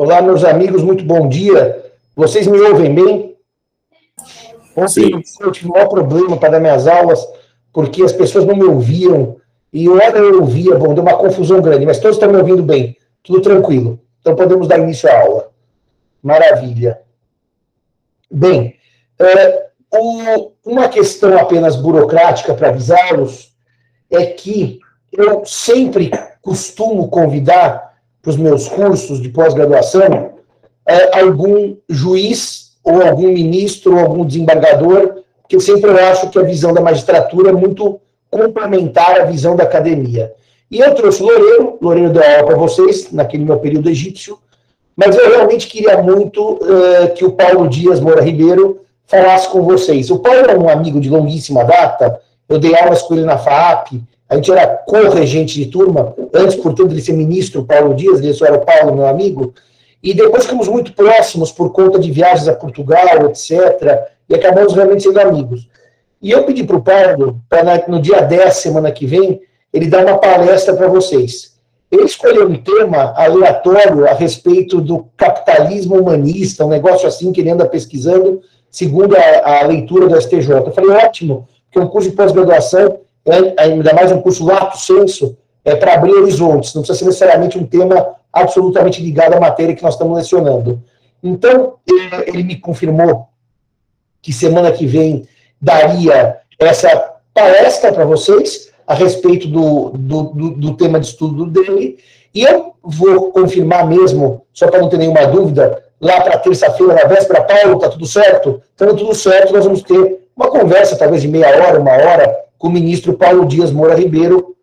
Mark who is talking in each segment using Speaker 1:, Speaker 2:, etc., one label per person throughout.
Speaker 1: Olá, meus amigos, muito bom dia. Vocês me ouvem bem? Ontem eu tive o maior problema para dar minhas aulas, porque as pessoas não me ouviam. E hora eu ouvia, bom, deu uma confusão grande, mas todos estão me ouvindo bem, tudo tranquilo. Então podemos dar início à aula. Maravilha. Bem, é, um, uma questão apenas burocrática para avisá-los é que eu sempre costumo convidar para os meus cursos de pós-graduação é, algum juiz ou algum ministro ou algum desembargador, porque eu sempre acho que a visão da magistratura é muito complementar à visão da academia. E eu trouxe Loureiro, Loureiro deu aula para vocês, naquele meu período egípcio, mas eu realmente queria muito uh, que o Paulo Dias Moura Ribeiro falasse com vocês. O Paulo é um amigo de longuíssima data, eu dei aulas com ele na FAP, a gente era co-regente de turma, antes, portanto, de ser ministro, Paulo Dias, ele só era o Paulo, meu amigo, e depois ficamos muito próximos por conta de viagens a Portugal, etc., e acabamos realmente sendo amigos. E eu pedi para o Paulo, para no dia 10, semana que vem, ele dar uma palestra para vocês. Ele escolheu um tema aleatório a respeito do capitalismo humanista, um negócio assim que ele anda pesquisando, segundo a, a leitura do STJ. Eu falei, ótimo, que é um curso de pós-graduação é, ainda mais um curso lato senso, é para abrir horizontes, não precisa ser necessariamente um tema absolutamente ligado à matéria que nós estamos lecionando. Então, ele, me confirmou que semana que vem daria essa palestra para vocês a respeito do, do, do, do, tema de estudo dele, e eu vou confirmar mesmo, só para não ter nenhuma dúvida, lá para terça-feira, na véspera, Paulo, está tudo certo? Então, tudo certo, nós vamos ter uma conversa, talvez de meia hora, uma hora, com o ministro Paulo Dias Moura Ribeiro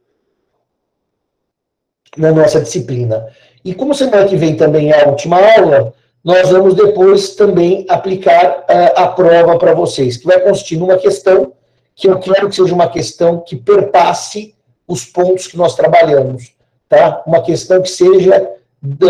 Speaker 1: na nossa disciplina. E como semana que vem também é a última aula, nós vamos depois também aplicar uh, a prova para vocês, que vai consistir numa questão que eu quero que seja uma questão que perpasse os pontos que nós trabalhamos, tá? Uma questão que seja da,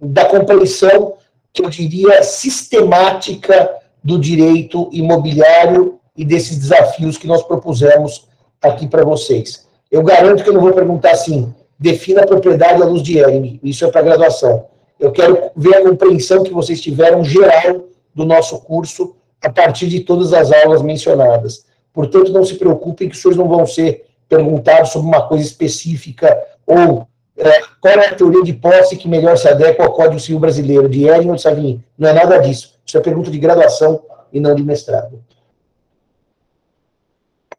Speaker 1: da compreensão, que eu diria, sistemática do direito imobiliário e desses desafios que nós propusemos aqui para vocês. Eu garanto que eu não vou perguntar assim, defina a propriedade à luz de Ehring, isso é para graduação. Eu quero ver a compreensão que vocês tiveram geral do nosso curso a partir de todas as aulas mencionadas. Portanto, não se preocupem que senhores não vão ser perguntados sobre uma coisa específica ou é, qual é a teoria de posse que melhor se adequa ao Código Civil Brasileiro, de Ehring ou de Savigny. Não é nada disso. Isso é pergunta de graduação e não de mestrado.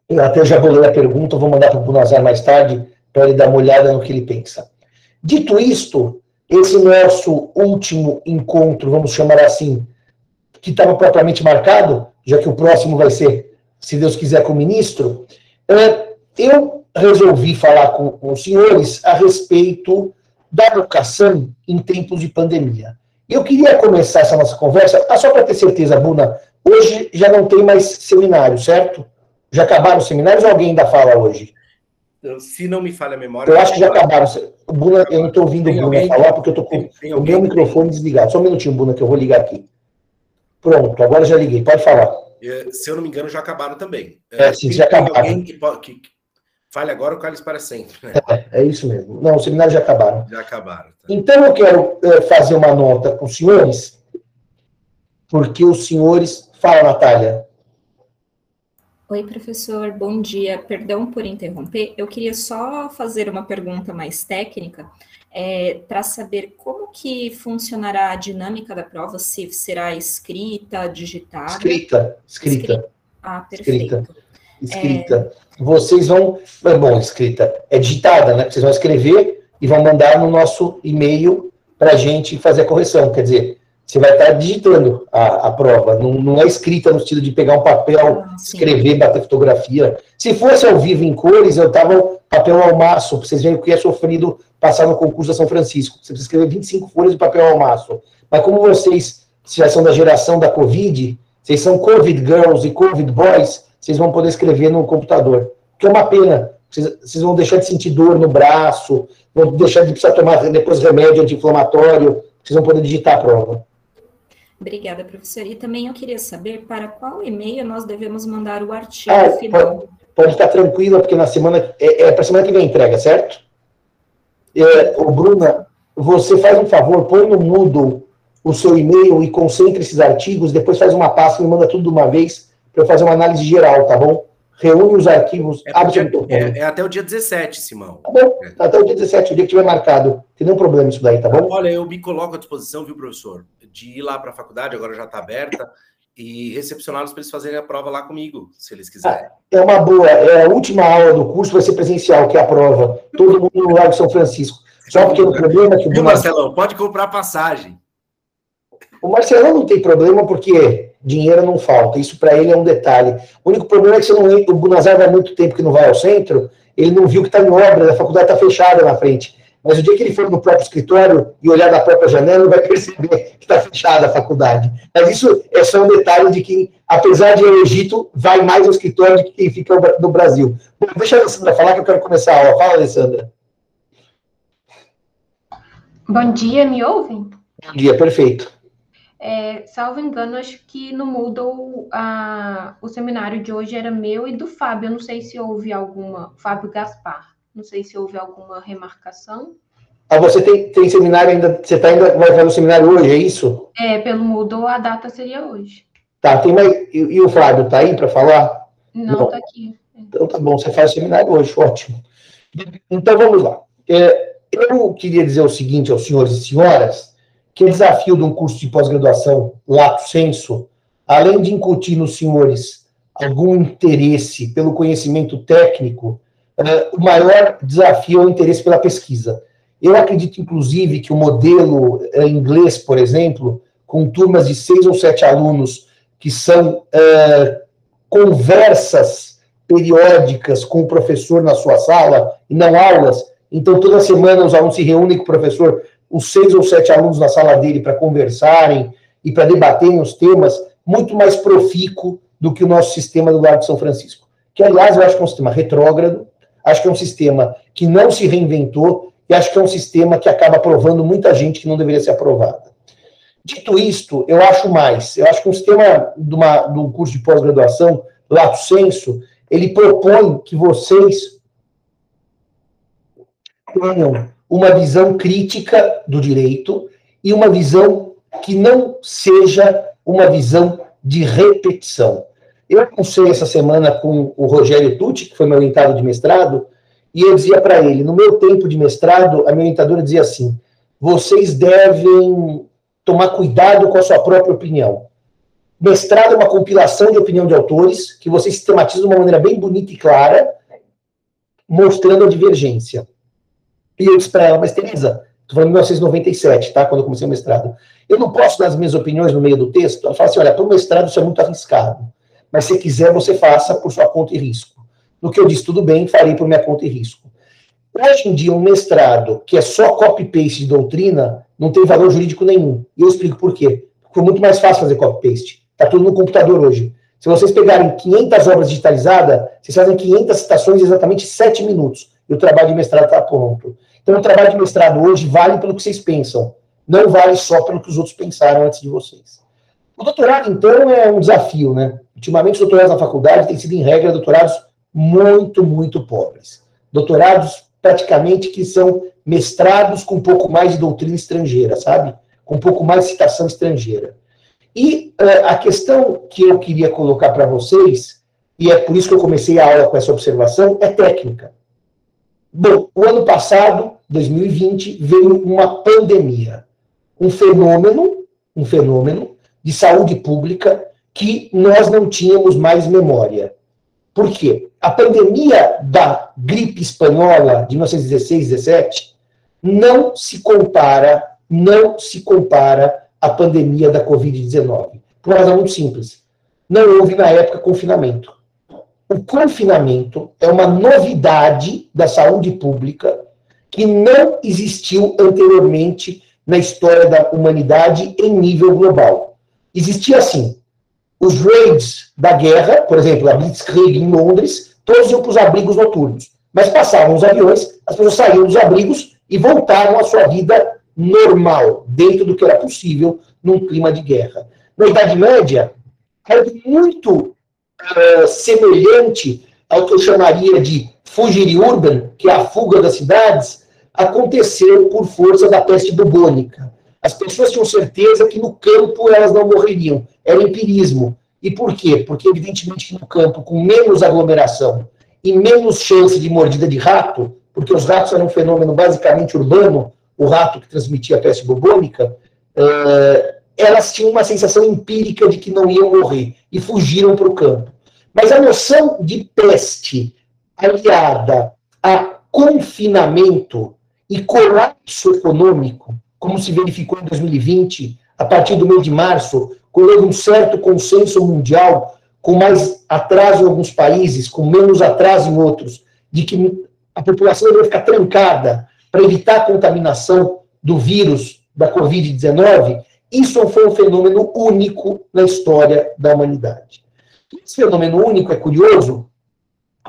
Speaker 1: Eu até já bolei a pergunta, vou mandar para o Bunazar mais tarde, para ele dar uma olhada no que ele pensa. Dito isto, esse nosso último encontro, vamos chamar assim, que estava propriamente marcado, já que o próximo vai ser, se Deus quiser, com o ministro, é, eu resolvi falar com, os senhores a respeito da educação em tempos de pandemia. Eu queria começar essa nossa conversa, ah, só para ter certeza, Buna, hoje já não tem mais seminário, certo? Já acabaram os seminários ou alguém ainda fala hoje?
Speaker 2: Se não me falha a memória.
Speaker 1: Eu acho que já acabaram. Buna, eu não estou ouvindo o Buna alguém, falar porque eu estou com tem, o meu microfone desligado. Só um minutinho, Buna, que eu vou ligar aqui. Pronto, agora já liguei. Pode falar.
Speaker 2: É, se eu não me engano, já acabaram também.
Speaker 1: É, sim, já acabaram. Alguém
Speaker 2: que, que, que fale agora o cálice para sempre. Né?
Speaker 1: É, é, isso mesmo. Não, os seminários já acabaram.
Speaker 2: Já acabaram. Tá.
Speaker 1: Então eu quero é, fazer uma nota com os senhores, porque os senhores. Fala, Natália.
Speaker 3: Oi, professor, bom dia. Perdão por interromper. Eu queria só fazer uma pergunta mais técnica é, para saber como que funcionará a dinâmica da prova, se será escrita, digitada.
Speaker 1: Escrita, escrita. escrita.
Speaker 3: Ah, perfeito.
Speaker 1: Escrita. escrita. É... Vocês vão. É bom, escrita. É digitada, né? Vocês vão escrever e vão mandar no nosso e-mail para a gente fazer a correção. Quer dizer, você vai estar digitando a, a prova, não, não, é escrita no sentido de pegar um papel, ah, escrever, bater fotografia. Se fosse ao vivo em cores, eu tava papel ao maço, para vocês verem o que é sofrido passar no concurso da São Francisco. Você precisa escrever 25 folhas de papel ao maço. Mas como vocês já são da geração da Covid, vocês são Covid Girls e Covid Boys, vocês vão poder escrever no computador. Que é uma pena. Vocês, vocês vão deixar de sentir dor no braço, vão deixar de precisar tomar depois remédio anti-inflamatório, vocês vão poder digitar a prova.
Speaker 3: Obrigada, professora. E também eu queria saber para qual e-mail nós devemos mandar o artigo ah, final.
Speaker 1: Pode, pode ficar tranquila, porque na semana. É, é para semana que vem entrega, certo? É, o Bruna, você faz um favor, põe no Moodle o seu e-mail e concentre esses artigos, depois faz uma pasta e manda tudo de uma vez para eu fazer uma análise geral, tá bom? Reúne os arquivos.
Speaker 2: É, dia, é, é, até o dia 17, Simão.
Speaker 1: Tá bom, é. até o dia 17, o dia que tiver marcado. Tem nenhum problema isso daí, tá bom?
Speaker 2: Olha, eu me coloco à disposição, viu, professor, de ir lá para a faculdade, agora já está aberta, e recepcioná-los para eles fazerem a prova lá comigo, se eles quiserem. Ah,
Speaker 1: é uma boa. É a última aula do curso vai ser presencial, que é a prova. Todo mundo no Lago São Francisco. Só porque o problema é que o
Speaker 2: Viu, Marcelão? Pode comprar passagem.
Speaker 1: O Marcelão não tem problema porque dinheiro não falta. Isso para ele é um detalhe. O único problema é que não, o Bunazar vai muito tempo que não vai ao centro, ele não viu que está em obra, a faculdade está fechada na frente. Mas o dia que ele for no próprio escritório e olhar da própria janela, ele vai perceber que está fechada a faculdade. Mas isso é só um detalhe de que, apesar de o Egito, vai mais ao escritório do que quem fica no Brasil. Bom, deixa a Alessandra falar que eu quero começar a aula. Fala, Alessandra.
Speaker 4: Bom dia, me ouvem?
Speaker 1: Bom dia, perfeito.
Speaker 4: É, salvo engano, acho que no Moodle a, o seminário de hoje era meu e do Fábio. Eu não sei se houve alguma. Fábio Gaspar. Não sei se houve alguma remarcação.
Speaker 1: Ah, você tem, tem seminário ainda. Você tá ainda vai fazer o seminário hoje, é isso?
Speaker 4: É, pelo Moodle a data seria hoje.
Speaker 1: Tá, tem mais. E, e o Fábio tá aí para falar?
Speaker 4: Não, não, tá aqui.
Speaker 1: Então tá bom, você faz o seminário hoje, ótimo. Então vamos lá. É, eu queria dizer o seguinte aos senhores e senhoras que o desafio de um curso de pós-graduação lato senso, além de incutir nos senhores algum interesse pelo conhecimento técnico, uh, o maior desafio é o interesse pela pesquisa. Eu acredito, inclusive, que o modelo uh, inglês, por exemplo, com turmas de seis ou sete alunos, que são uh, conversas periódicas com o professor na sua sala, e não aulas, então toda semana os alunos se reúnem com o professor os seis ou sete alunos na sala dele para conversarem e para debaterem os temas, muito mais profícuo do que o nosso sistema do Largo de São Francisco. Que, aliás, eu acho que é um sistema retrógrado, acho que é um sistema que não se reinventou e acho que é um sistema que acaba aprovando muita gente que não deveria ser aprovada. Dito isto, eu acho mais. Eu acho que um sistema de, uma, de um curso de pós-graduação, lato senso, ele propõe que vocês tenham uma visão crítica do direito e uma visão que não seja uma visão de repetição. Eu almocei essa semana com o Rogério Tucci, que foi meu orientado de mestrado, e eu dizia para ele, no meu tempo de mestrado, a minha orientadora dizia assim, vocês devem tomar cuidado com a sua própria opinião. Mestrado é uma compilação de opinião de autores, que você sistematiza de uma maneira bem bonita e clara, mostrando a divergência. E eu disse para ela, mas Teresa, estou falando de 1997, tá? Quando eu comecei o mestrado. Eu não posso dar as minhas opiniões no meio do texto? Ela fala assim: olha, para o mestrado isso é muito arriscado. Mas se quiser, você faça por sua conta e risco. No que eu disse, tudo bem, farei por minha conta e risco. Hoje em dia, um mestrado que é só copy-paste de doutrina não tem valor jurídico nenhum. E eu explico por quê. Foi muito mais fácil fazer copy-paste. Está tudo no computador hoje. Se vocês pegarem 500 obras digitalizadas, vocês fazem 500 citações em exatamente 7 minutos. E o trabalho de mestrado está pronto. Então, o trabalho de mestrado hoje vale pelo que vocês pensam, não vale só pelo que os outros pensaram antes de vocês. O doutorado, então, é um desafio, né? Ultimamente, os doutorados na faculdade têm sido, em regra, doutorados muito, muito pobres. Doutorados, praticamente, que são mestrados com um pouco mais de doutrina estrangeira, sabe? Com um pouco mais de citação estrangeira. E uh, a questão que eu queria colocar para vocês, e é por isso que eu comecei a aula com essa observação, é técnica. Bom, o ano passado, 2020, veio uma pandemia, um fenômeno, um fenômeno de saúde pública que nós não tínhamos mais memória. Por quê? A pandemia da gripe espanhola de 1916, 17 não se compara, não se compara à pandemia da Covid-19. Por uma razão muito simples. Não houve na época confinamento. O confinamento é uma novidade da saúde pública que não existiu anteriormente na história da humanidade em nível global. Existia assim: os raids da guerra, por exemplo, a Blitzkrieg em Londres, todos iam para os abrigos noturnos. Mas passavam os aviões, as pessoas saíam dos abrigos e voltaram à sua vida normal, dentro do que era possível num clima de guerra. Na Idade Média, era muito uh, semelhante ao que eu chamaria de fugir urban, que é a fuga das cidades, aconteceu por força da peste bubônica. As pessoas tinham certeza que no campo elas não morreriam. Era empirismo. E por quê? Porque, evidentemente, no campo, com menos aglomeração e menos chance de mordida de rato, porque os ratos eram um fenômeno basicamente urbano, o rato que transmitia a peste bubônica, uh, elas tinham uma sensação empírica de que não iam morrer e fugiram para o campo. Mas a noção de peste aliada a confinamento e colapso econômico, como se verificou em 2020, a partir do mês de março, quando houve um certo consenso mundial, com mais atraso em alguns países, com menos atraso em outros, de que a população deve ficar trancada para evitar a contaminação do vírus da Covid-19, isso foi um fenômeno único na história da humanidade. Esse fenômeno único é curioso,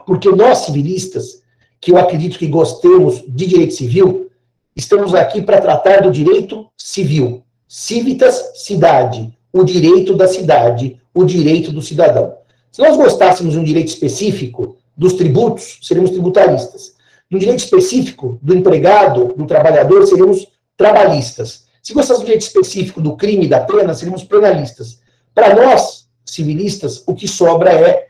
Speaker 1: porque nós civilistas, que eu acredito que gostemos de direito civil, estamos aqui para tratar do direito civil. Civitas, cidade. O direito da cidade, o direito do cidadão. Se nós gostássemos de um direito específico dos tributos, seríamos tributaristas. De um direito específico do empregado, do trabalhador, seríamos trabalhistas. Se gostássemos de um direito específico do crime e da pena, seríamos penalistas. Para nós, civilistas, o que sobra é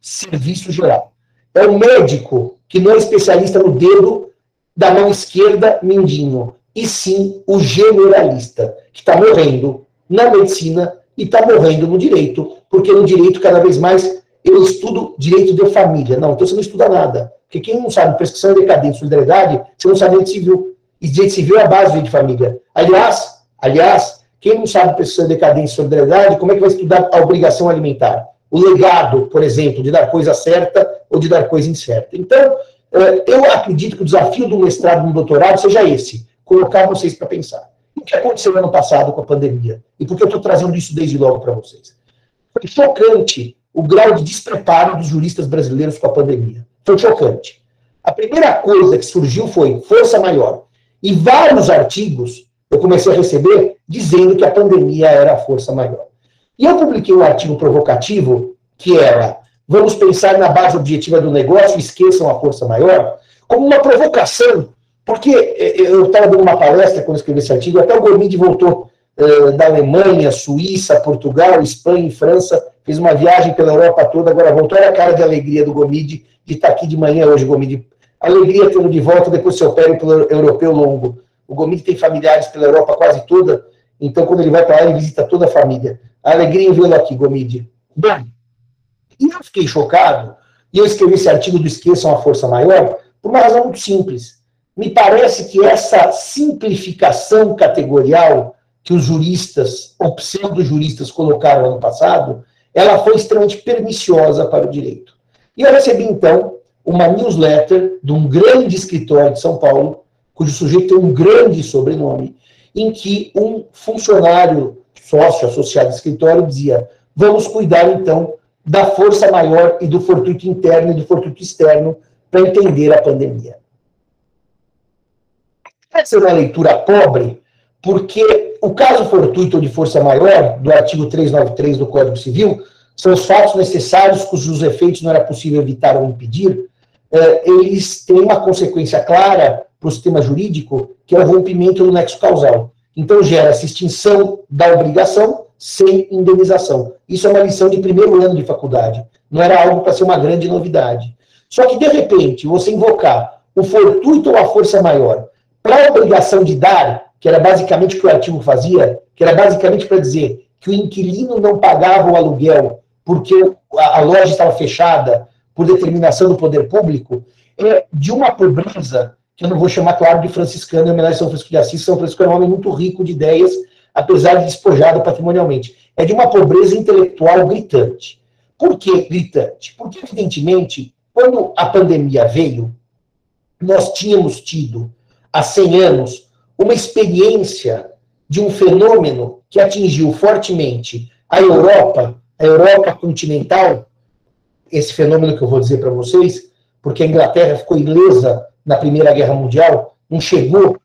Speaker 1: serviço geral. É o médico que não é especialista no dedo da mão esquerda, mindinho, e sim o generalista, que está morrendo na medicina e está morrendo no direito, porque no direito, cada vez mais, eu estudo direito de família. Não, então você não estuda nada. Porque quem não sabe prescrição, decadência, solidariedade, você não sabe direito civil. E direito civil é a base de família. Aliás, aliás, quem não sabe prescrição, decadência e solidariedade, como é que vai estudar a obrigação alimentar? O legado, por exemplo, de dar coisa certa ou de dar coisa incerta. Então, eh, eu acredito que o desafio do mestrado e do doutorado seja esse, colocar vocês para pensar. O que aconteceu ano passado com a pandemia? E por que eu estou trazendo isso desde logo para vocês? Foi chocante o grau de despreparo dos juristas brasileiros com a pandemia. Foi chocante. A primeira coisa que surgiu foi força maior. E vários artigos eu comecei a receber dizendo que a pandemia era a força maior. E eu publiquei um artigo provocativo que era: vamos pensar na base objetiva do negócio, esqueçam a força maior, como uma provocação, porque eh, eh, eu estava dando uma palestra quando escrevi esse artigo, até o Gormidi voltou uh, da Alemanha, Suíça, Portugal, Espanha e França, fez uma viagem pela Europa toda, agora voltou. Olha a cara de alegria do Gomide de estar aqui de manhã hoje, Gomide. Alegria tendo de volta depois seu pelo europeu longo. O Gomide tem familiares pela Europa quase toda, então quando ele vai para lá, ele visita toda a família. Alegria em vê-lo aqui, Gomide. Bom, e eu fiquei chocado, e eu escrevi esse artigo do Esqueçam a Força Maior, por uma razão muito simples. Me parece que essa simplificação categorial que os juristas, ou pseudo-juristas, colocaram ano passado, ela foi extremamente perniciosa para o direito. E eu recebi, então, uma newsletter de um grande escritório de São Paulo, cujo sujeito tem um grande sobrenome, em que um funcionário sócio associado ao escritório dizia: vamos cuidar, então, da força maior e do fortuito interno e do fortuito externo para entender a pandemia. Essa é uma leitura pobre, porque o caso fortuito de força maior, do artigo 393 do Código Civil, são os fatos necessários cujos efeitos não era possível evitar ou impedir, eh, eles têm uma consequência clara para o sistema jurídico, que é o rompimento do nexo causal. Então, gera-se extinção da obrigação sem indenização. Isso é uma lição de primeiro ano de faculdade. Não era algo para ser uma grande novidade. Só que, de repente, você invocar o fortuito ou a força maior para a obrigação de dar, que era basicamente o que o artigo fazia, que era basicamente para dizer que o inquilino não pagava o aluguel porque a, loja estava fechada por determinação do poder público, é de uma pobreza que eu não vou chamar, claro, de franciscano, em homenagem a São Francisco de Assis. São Francisco é um homem muito rico de ideias, apesar de despojado patrimonialmente. É de uma pobreza intelectual gritante. Por que gritante? Porque, evidentemente, quando a pandemia veio, nós tínhamos tido, há 100 anos, uma experiência de um fenômeno que atingiu fortemente a Europa, a Europa continental, esse fenômeno que eu vou dizer para vocês, porque a Inglaterra ficou ilesa na Primeira Guerra Mundial, não chegou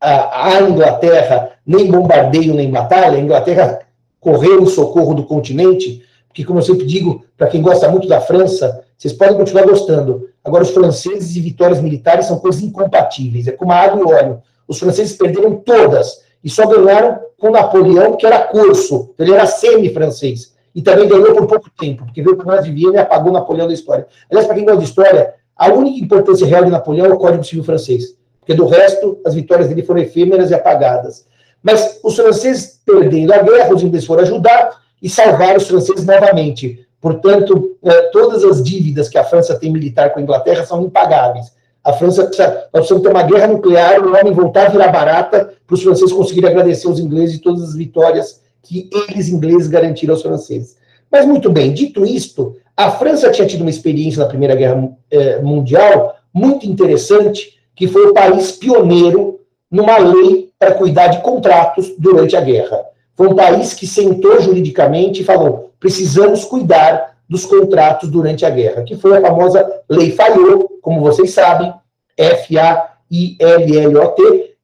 Speaker 1: a Inglaterra nem bombardeio nem batalha, a Inglaterra correu em socorro do continente, porque, como eu sempre digo, para quem gosta muito da França, vocês podem continuar gostando. Agora, os franceses e vitórias militares são coisas incompatíveis. É como a água e o óleo. Os franceses perderam todas e só ganharam com Napoleão, que era curso. Ele era semi-francês. E também ganhou por pouco tempo, porque veio para nós Viena e apagou Napoleão da história. Aliás, para quem gosta de história, a única importância real de Napoleão é o Código Civil francês. Porque do resto, as vitórias dele foram efêmeras e apagadas. Mas os franceses, perdendo a guerra, os ingleses foram ajudar e salvar os franceses novamente. Portanto, eh, todas as dívidas que a França tem militar com a Inglaterra são impagáveis. A França precisa, nós precisamos ter uma guerra nuclear, o homem voltar a virar barata para os franceses conseguirem agradecer aos ingleses todas as vitórias que eles, ingleses, garantiram aos franceses. Mas, muito bem, dito isto, a França tinha tido uma experiência na Primeira Guerra eh, Mundial muito interessante, que foi o país pioneiro numa lei para cuidar de contratos durante a guerra. Foi um país que sentou juridicamente e falou: precisamos cuidar dos contratos durante a guerra, que foi a famosa Lei Fayot, como vocês sabem, F-A-I-L-L-O-T,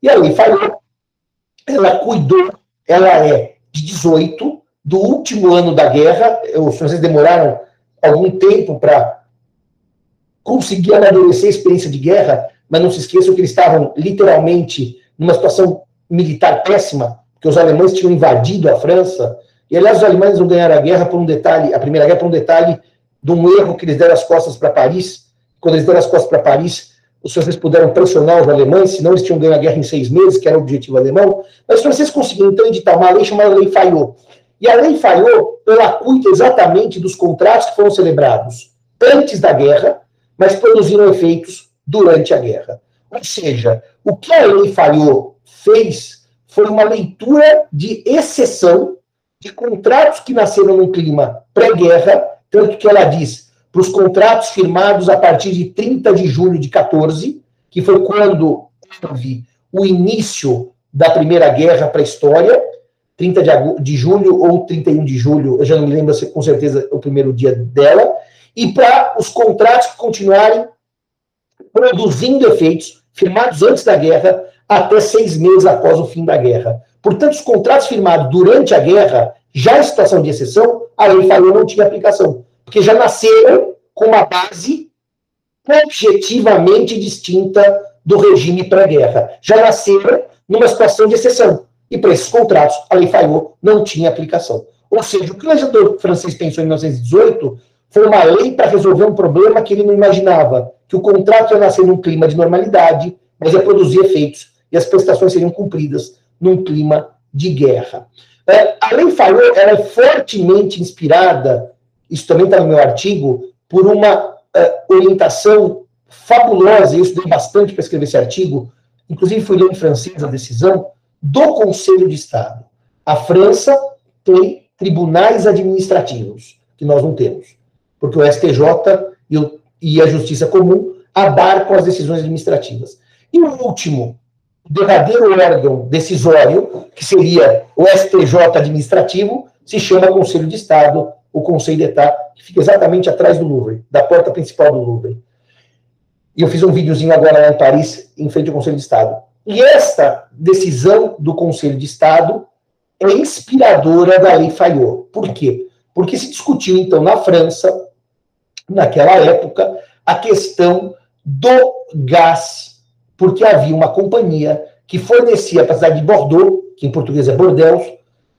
Speaker 1: e a Lei Fayot, ela cuidou, ela é de 18, do último ano da guerra, os franceses demoraram algum tempo para conseguir amadurecer a experiência de guerra, mas não se esqueçam que eles estavam literalmente numa situação militar péssima, porque os alemães tinham invadido a França, e aliás os alemães não ganharam a guerra por um detalhe, a primeira guerra por um detalhe de um erro que eles deram as costas para Paris, quando eles deram as costas para Paris, os franceses puderam pressionar os alemães, senão eles tinham ganho a guerra em seis meses, que era o objetivo alemão, mas os franceses conseguiram então editar uma lei chamada Lei Fayot. E a Lei Fayot, ela cuida exatamente dos contratos que foram celebrados antes da guerra, mas produziram efeitos durante a guerra. Ou seja, o que a Lei Fayot fez foi uma leitura de exceção de contratos que nasceram num clima pré-guerra, tanto que ela diz para os contratos firmados a partir de 30 de julho de 14, que foi quando houve o início da Primeira Guerra para a história, 30 de, de julho ou 31 de julho, eu já não me lembro com certeza o primeiro dia dela, e para os contratos que continuarem produzindo efeitos firmados antes da guerra até seis meses após o fim da guerra. Portanto, os contratos firmados durante a guerra, já em situação de exceção, a lei falou não tinha aplicação, porque já nasceram com uma base objetivamente distinta do regime pré-guerra. Já nasceram numa situação de exceção. E para esses contratos, a lei falhou, não tinha aplicação. Ou seja, o que o legislador francês pensou em 1918 foi uma lei para resolver um problema que ele não imaginava, que o contrato ia nascer num clima de normalidade, mas ia produzir efeitos e as prestações seriam cumpridas num clima de guerra. É, a lei falou, ela é fortemente inspirada, isso também está no meu artigo, por uma é, orientação fabulosa, e eu estudei bastante para escrever esse artigo, inclusive fui ler em francês a decisão, do Conselho de Estado. A França tem tribunais administrativos, que nós não temos, porque o STJ e, o, e a Justiça Comum abarcam as decisões administrativas. E o último, derradeiro órgão decisório, que seria o STJ administrativo, se chama Conselho de Estado, o Conselho d'État, que fica exatamente atrás do Louvre, da porta principal do Louvre. E eu fiz um videozinho agora lá em Paris, em frente ao Conselho de Estado. E esta decisão do Conselho de Estado é inspiradora da Lei Fayot. Por quê? Porque se discutiu, então, na França, naquela época, a questão do gás, porque havia uma companhia que fornecia para a cidade de Bordeaux, que em português é Bordeaux,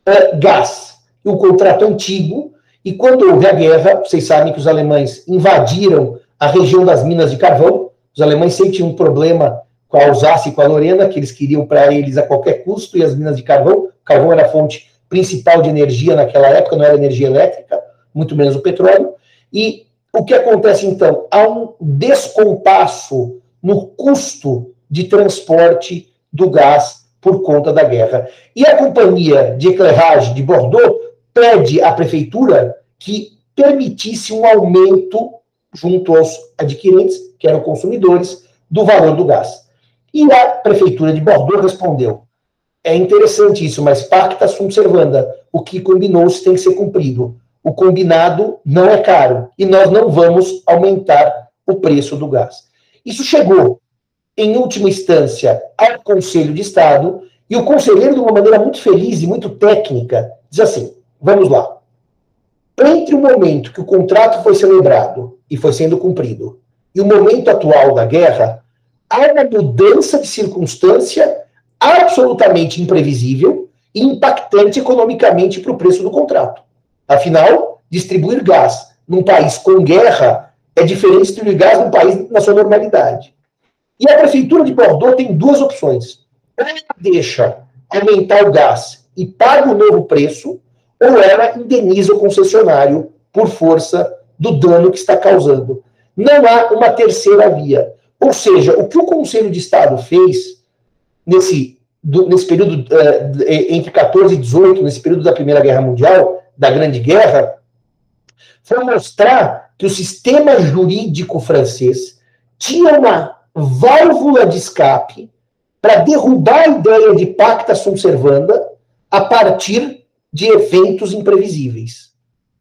Speaker 1: é, gás. O contrato antigo, e quando houve a guerra, vocês sabem que os alemães invadiram a região das minas de carvão, os alemães sempre tinham um problema com a Alsácia e com a Lorena, que eles queriam para eles a qualquer custo, e as minas de carvão, carvão era a fonte principal de energia naquela época, não era energia elétrica, muito menos o petróleo, e o que acontece então? Há um descompasso no custo de transporte do gás por conta da guerra. E a companhia de eclairage de Bordeaux pede à prefeitura que permitisse um aumento junto aos adquirentes, que eram consumidores, do valor do gás. E a prefeitura de Bordeaux respondeu: é interessante isso, mas pacta sunt servanda. O que combinou-se tem que ser cumprido o combinado não é caro e nós não vamos aumentar o preço do gás. Isso chegou, em última instância, ao Conselho de Estado e o conselheiro, de uma maneira muito feliz e muito técnica, diz assim: vamos lá. Entre o momento que o contrato foi celebrado e foi sendo cumprido e o momento atual da guerra, há uma mudança de circunstância absolutamente imprevisível e impactante economicamente para o preço do contrato. Afinal, distribuir gás num país com guerra é diferente de distribuir gás num país na sua normalidade. E a prefeitura de Bordeaux tem duas opções. Ou ela deixa aumentar o gás e paga o novo preço, ou ela indeniza o concessionário por força do dano que está causando. Não há uma terceira via. Ou seja, o que o Conselho de Estado fez nesse, do, nesse período uh, entre 14 e 18, nesse período da Primeira Guerra Mundial, da Grande Guerra, foi mostrar que o sistema jurídico francês tinha uma válvula de escape para derrubar a ideia de pacta sunt servanda a partir de eventos imprevisíveis.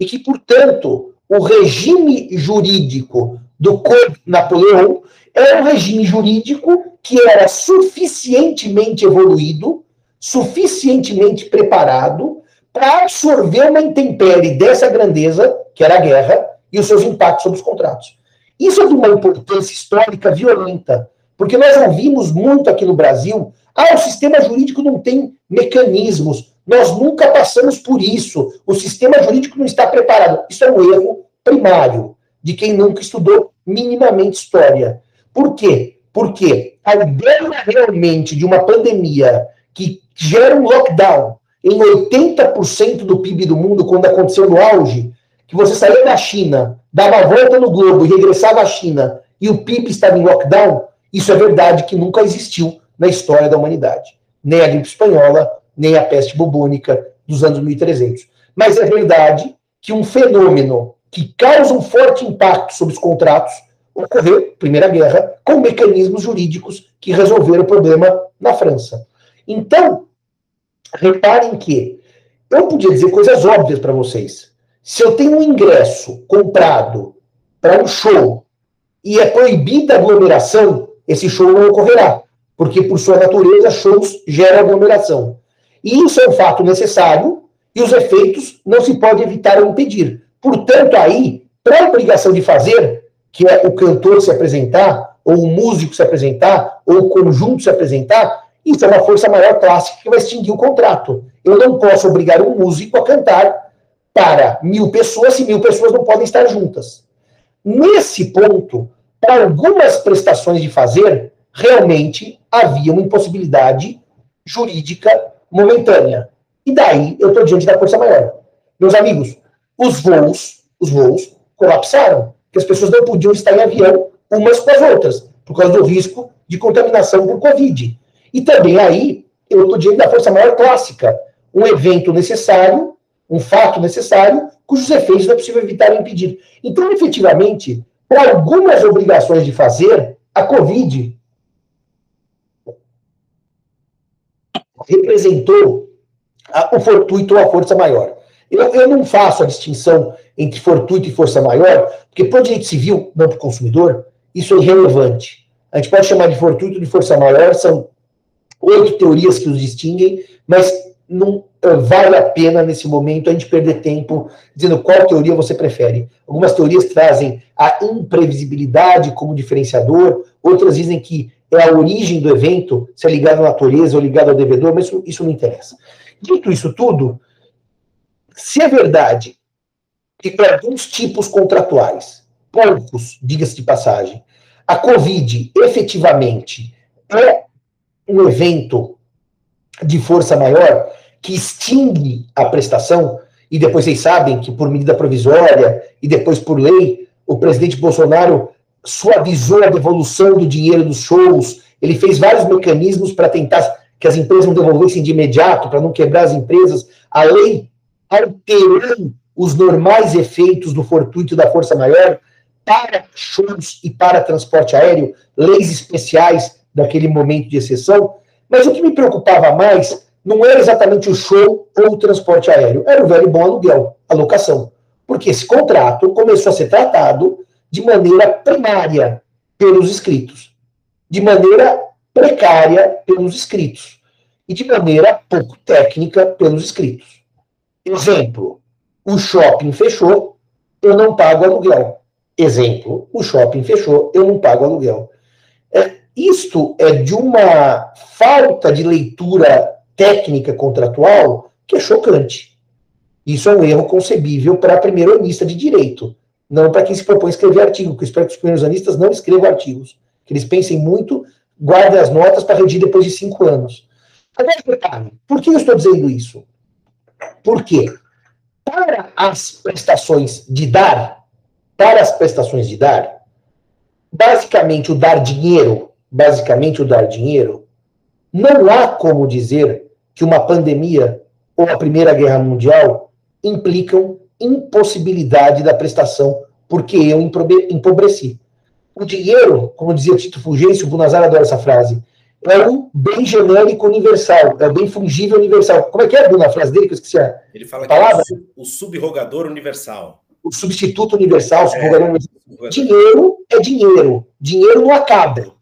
Speaker 1: E que, portanto, o regime jurídico do Código Napoleão era um regime jurídico que era suficientemente evoluído, suficientemente preparado para absorver uma intempérie dessa grandeza, que era a guerra, e os seus impactos sobre os contratos. Isso é de uma importância histórica violenta, porque nós ouvimos muito aqui no Brasil, ah, o sistema jurídico não tem mecanismos, nós nunca passamos por isso, o sistema jurídico não está preparado. Isso é um erro primário de quem nunca estudou minimamente história. Por quê? Porque a ideia realmente de uma pandemia que gera um lockdown em 80% do PIB do mundo, quando aconteceu no auge, que você saía da China, dava a volta no globo e regressava à China, e o PIB estava em lockdown, isso é verdade que nunca existiu na história da humanidade. Nem a gripe espanhola, nem a peste bubônica dos anos 1300. Mas é verdade que um fenômeno que causa um forte impacto sobre os contratos ocorreu, Primeira Guerra, com mecanismos jurídicos que resolveram o problema na França. Então, reparem que eu podia dizer coisas óbvias para vocês. Se eu tenho um ingresso comprado para um show e é proibida a aglomeração, esse show não ocorrerá, porque por sua natureza shows geram aglomeração. E isso é um fato necessário e os efeitos não se pode evitar ou impedir. Portanto, aí, para a obrigação de fazer, que é o cantor se apresentar, ou o músico se apresentar, ou o conjunto se apresentar, isso é uma força maior clássica que vai extinguir o contrato. Eu não posso obrigar um músico a cantar para mil pessoas se mil pessoas não podem estar juntas. Nesse ponto, para algumas prestações de fazer, realmente havia uma impossibilidade jurídica momentânea. E daí eu estou diante da força maior. Meus amigos, os voos, os voos colapsaram que as pessoas não podiam estar em avião umas com as outras, por causa do risco de contaminação por Covid. E também aí, eu estou diante da força maior clássica, um evento necessário, um fato necessário, cujos efeitos não é possível evitar ou impedir. Então, efetivamente, para algumas obrigações de fazer, a Covid representou a, o fortuito ou a força maior. Eu, eu não faço a distinção entre fortuito e força maior, porque para o direito civil, não para o consumidor, isso é irrelevante. A gente pode chamar de fortuito de força maior, são oito teorias que os distinguem, mas não eh, vale a pena, nesse momento, a gente perder tempo dizendo qual teoria você prefere. Algumas teorias trazem a imprevisibilidade como diferenciador, outras dizem que é a origem do evento, se é ligado à natureza ou ligado ao devedor, mas isso, isso não interessa. Dito isso tudo, se é verdade que para alguns tipos contratuais, poucos, diga-se de passagem, a Covid efetivamente é um evento de força maior que extingue a prestação, e depois vocês sabem que por medida provisória e depois por lei, o presidente Bolsonaro suavizou a devolução do dinheiro dos shows, ele fez vários mecanismos para tentar que as empresas não devolvessem de imediato, para não quebrar as empresas. A lei alterou os normais efeitos do fortuito da força maior para shows e para transporte aéreo, leis especiais daquele momento de exceção. Mas o que me preocupava mais não era exatamente o show ou o transporte aéreo, era o velho bom aluguel, a locação. Porque esse contrato começou a ser tratado de maneira primária pelos escritos, de maneira precária pelos escritos e de maneira pouco técnica pelos escritos. Exemplo: o shopping fechou, eu não pago aluguel. Exemplo, o shopping fechou, eu não pago aluguel. Isto é de uma falta de leitura técnica contratual que é chocante. Isso é um erro concebível para a primeiro-anista de direito, não para quem se propõe a escrever artigo, porque eu espero que os primeiros-anistas não escrevam artigos, que eles pensem muito, guardem as notas para redigir depois de cinco anos. Agora, por que eu estou dizendo isso? Porque para as prestações de dar, para as prestações de dar, basicamente o dar dinheiro, basicamente o dar dinheiro, não há como dizer que uma pandemia ou a Primeira Guerra Mundial implicam impossibilidade da prestação, porque eu empobreci. O dinheiro, como dizia Tito Fulgêncio, o Bunazar adora essa frase, é o bem genérico universal, é o bem fungível universal. Como é que é, Bruno, a frase dele que eu esqueci a
Speaker 2: Ele fala palavra? que é o subrogador universal.
Speaker 1: O substituto universal, o subrogador é, universal. Dinheiro é dinheiro. Dinheiro não acaba.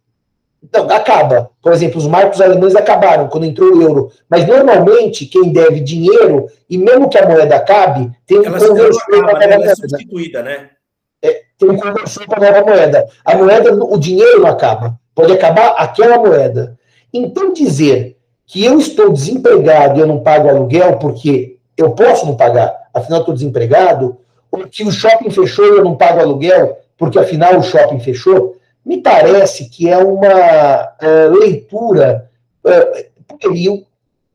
Speaker 1: Então, acaba. Por exemplo, os marcos alemães acabaram quando entrou o euro. Mas, normalmente, quem deve dinheiro, e mesmo que a moeda acabe, tem um conversor para a nova
Speaker 2: moeda. É substituída, né?
Speaker 1: É, tem um conversor para a nova moeda. A moeda, o dinheiro não acaba. Pode acabar aquela moeda. Então, dizer que eu estou desempregado e eu não pago aluguel porque eu posso não pagar, afinal estou desempregado, ou que o shopping fechou e eu não pago aluguel porque afinal o shopping fechou, me parece que é uma uh, leitura uh,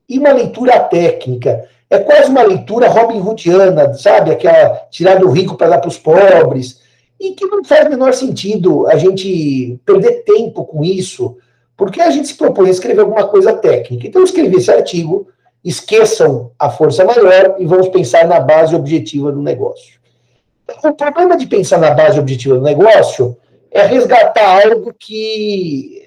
Speaker 1: e uma leitura técnica. É quase uma leitura Robin Hoodiana, sabe? Aquela tirar do rico para dar para os pobres e que não faz o menor sentido a gente perder tempo com isso, porque a gente se propõe a escrever alguma coisa técnica. Então, escrever esse artigo, esqueçam a força maior e vamos pensar na base objetiva do negócio. O problema de pensar na base objetiva do negócio é resgatar algo que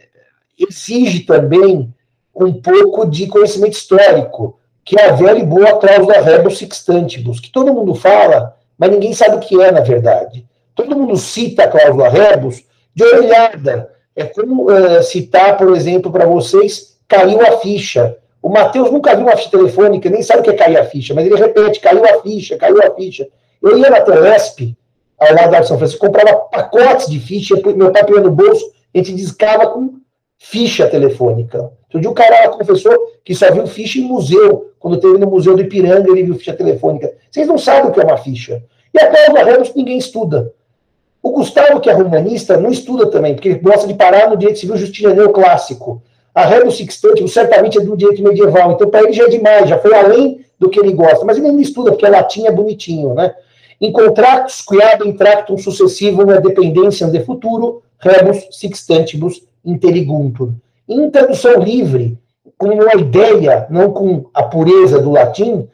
Speaker 1: exige também um pouco de conhecimento histórico, que é a velha e boa cláusula rebus sextantibus, que todo mundo fala, mas ninguém sabe o que é na verdade. Todo mundo cita a cláusula rebus de orelhada. É como uh, citar, por exemplo, para vocês, caiu a ficha. O Matheus nunca viu uma ficha telefônica, nem sabe o que é cair a ficha, mas ele repete, caiu a ficha, caiu a ficha. Eu ia na Telesp, ao lado da São Francisco, comprava pacotes de ficha, meu pai punha no bolso, a gente discava com ficha telefônica. Outro dia o cara confessou que só viu ficha em museu. Quando teve no Museu do Ipiranga, ele viu ficha telefônica. Vocês não sabem o que é uma ficha. E a cláusula rebus ninguém estuda. O Gustavo, que é humanista, não estuda também, porque ele gosta de parar no direito civil justiniano clássico. A rebus sextante, certamente é do direito medieval, então para ele já é demais, já foi além do que ele gosta, mas ele não estuda, porque a latim é bonitinho, né? In contractus, quiabem tractum sucessivum na dependência de futuro, rebus sextantibus intelliguntur. Em tradução livre, com uma ideia, não com a pureza do latim,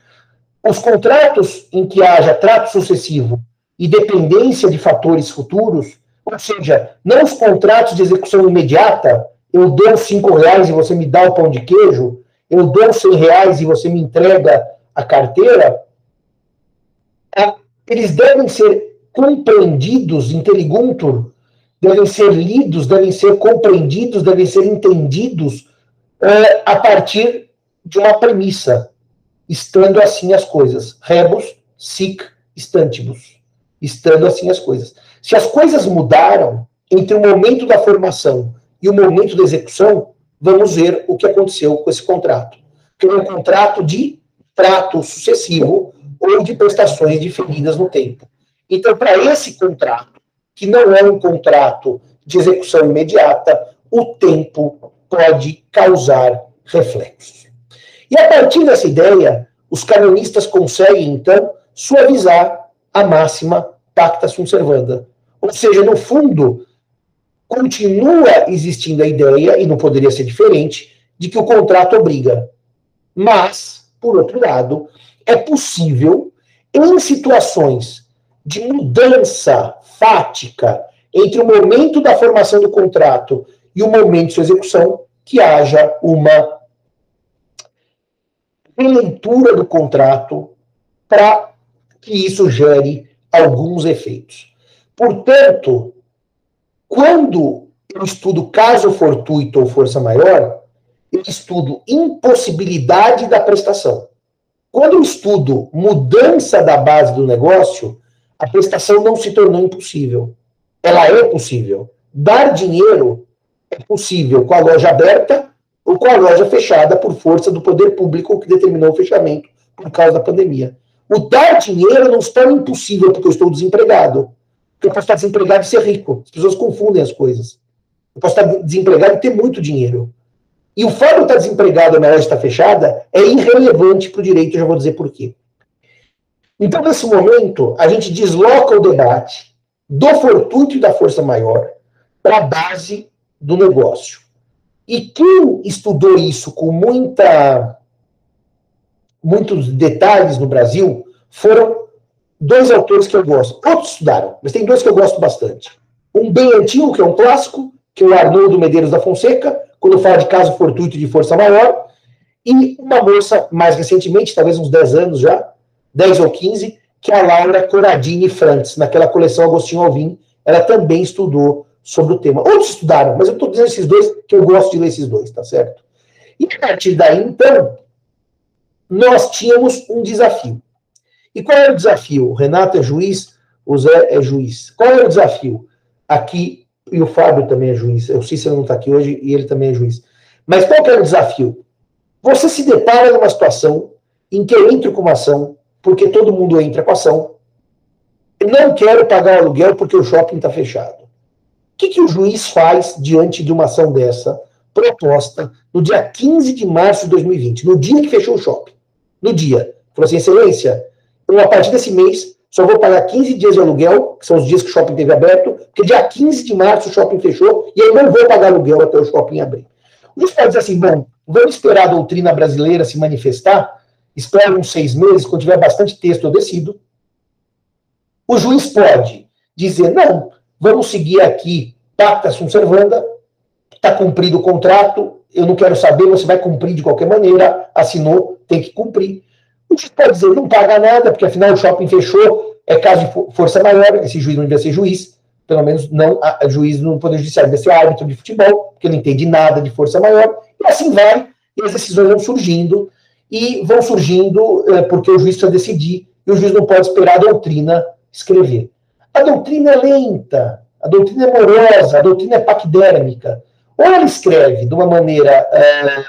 Speaker 1: os contratos em que haja trato sucessivo e dependência de fatores futuros, ou seja, não os contratos de execução imediata, eu dou cinco reais e você me dá o pão de queijo, eu dou cem reais e você me entrega a carteira, é, eles devem ser compreendidos, intelliguntur, devem ser lidos, devem ser compreendidos, devem ser entendidos é, a partir de uma premissa, estando assim as coisas. Rebus, sic, stantibus estando assim as coisas. Se as coisas mudaram entre o momento da formação e o momento da execução, vamos ver o que aconteceu com esse contrato. Que é um contrato de trato sucessivo ou de prestações diferidas no tempo. Então, para esse contrato, que não é um contrato de execução imediata, o tempo pode causar reflexos. E a partir dessa ideia, os canonistas conseguem, então, suavizar a máxima pacta sunt servanda. Ou seja, no fundo, continua existindo a ideia, e não poderia ser diferente, de que o contrato obriga. Mas, por outro lado, é possível, em situações de mudança fática entre o momento da formação do contrato e o momento de sua execução, que haja uma releitura do contrato para que isso gere alguns efeitos. Portanto, quando eu estudo caso fortuito ou força maior, eu estudo impossibilidade da prestação. Quando eu estudo mudança da base do negócio, a prestação não se tornou impossível. ela é possível. Dar dinheiro é possível com a loja aberta ou com a loja fechada por força do poder público que determinou o fechamento por causa da pandemia. O dar dinheiro não torna impossível porque eu estou desempregado. Porque eu posso estar desempregado e ser rico. As pessoas confundem as coisas. Eu posso estar desempregado e ter muito dinheiro. E o fato de estar desempregado a loja estar fechada é irrelevante para o direito, já vou dizer por quê. Então, nesse momento, a gente desloca o debate do fortuito e da força maior para a base do negócio. E quem estudou isso com muita, muitos detalhes no Brasil foram dois autores que eu gosto. Outros estudaram, mas tem dois que eu gosto bastante. Um bem antigo, que é um clássico, que é o Arnoldo Medeiros da Fonseca, quando fala de caso fortuito de força maior, e uma moça, mais recentemente, talvez uns 10 anos já, 10 ou 15, que é a Laura Coradini Frantz, naquela coleção Agostinho Alvim, ela também estudou sobre o tema. Outros estudaram, mas eu estou dizendo esses dois, que eu gosto de ler esses dois, tá certo? E a partir daí, então, nós tínhamos um desafio. E qual era o desafio? O Renato é juiz, o Zé é juiz. Qual era o desafio? Aqui, e o Fábio também é juiz, o Cícero não está aqui hoje e ele também é juiz. Mas qual que era o desafio? Você se depara numa situação em que eu entro com uma ação, porque todo mundo entra com ação, eu não quero pagar aluguel porque o shopping está fechado que, que o juiz faz diante de uma ação dessa, proposta no dia 15 de março de 2020, no dia que fechou o shopping? No dia. Falou assim, excelência, a partir desse mês só vou pagar 15 dias de aluguel, que são os dias que o shopping teve aberto, porque dia 15 de março o shopping fechou, e eu não vou pagar aluguel até o shopping abrir. O juiz pode dizer assim, bom, vamos esperar a doutrina brasileira se manifestar, espera uns seis meses, quando tiver bastante texto eu decido. O juiz pode dizer, não, vamos seguir aqui, pacta sunt servanda, está cumprido o contrato, eu não quero saber, você vai cumprir de qualquer maneira, assinou, tem que cumprir. O pode dizer, não paga nada, porque afinal o shopping fechou, é caso de força maior, esse juiz não devia ser juiz, pelo menos não a, a juiz no Poder Judiciário, devia ser árbitro de futebol, porque não entende nada de força maior, e assim vai, e as decisões vão surgindo, e vão surgindo é, porque o juiz precisa decidir, e o juiz não pode esperar a doutrina escrever. A doutrina é lenta, a doutrina é morosa, a doutrina é paquidérmica. Ou ela escreve de uma maneira é,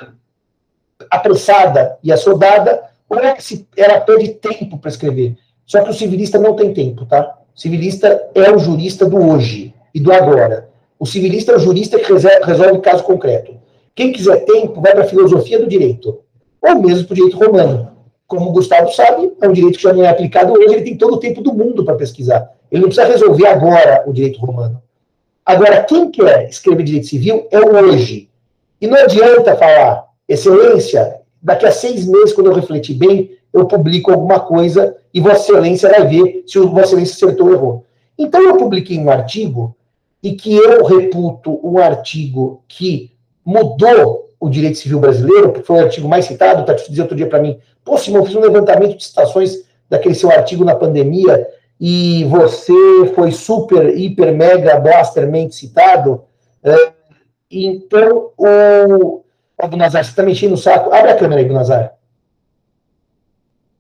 Speaker 1: apressada e assodada, ou ela, se, ela perde tempo para escrever. Só que o civilista não tem tempo, tá? O civilista é o jurista do hoje e do agora. O civilista é o jurista que resolve caso concreto. Quem quiser tempo, vai para a filosofia do direito, ou mesmo para o direito romano como o Gustavo sabe, é um direito que já não é aplicado hoje, ele tem todo o tempo do mundo para pesquisar. Ele não precisa resolver agora o direito romano. Agora, quem quer escrever direito civil é o hoje. E não adianta falar, excelência, daqui a seis meses, quando eu refletir bem, eu publico alguma coisa e Vossa Excelência vai ver se o Vossa Excelência acertou ou errou. Então, eu publiquei um artigo e que eu reputo um artigo que mudou o direito civil brasileiro, porque foi o artigo mais citado, o Tati dizia outro dia para mim, pô, Simão, fiz um levantamento de citações daquele seu artigo na pandemia e você foi super, hiper, mega, blastermente citado. É, então, o... Ó, Nazar, você está mexendo o saco. Abre a câmera aí, Nazar.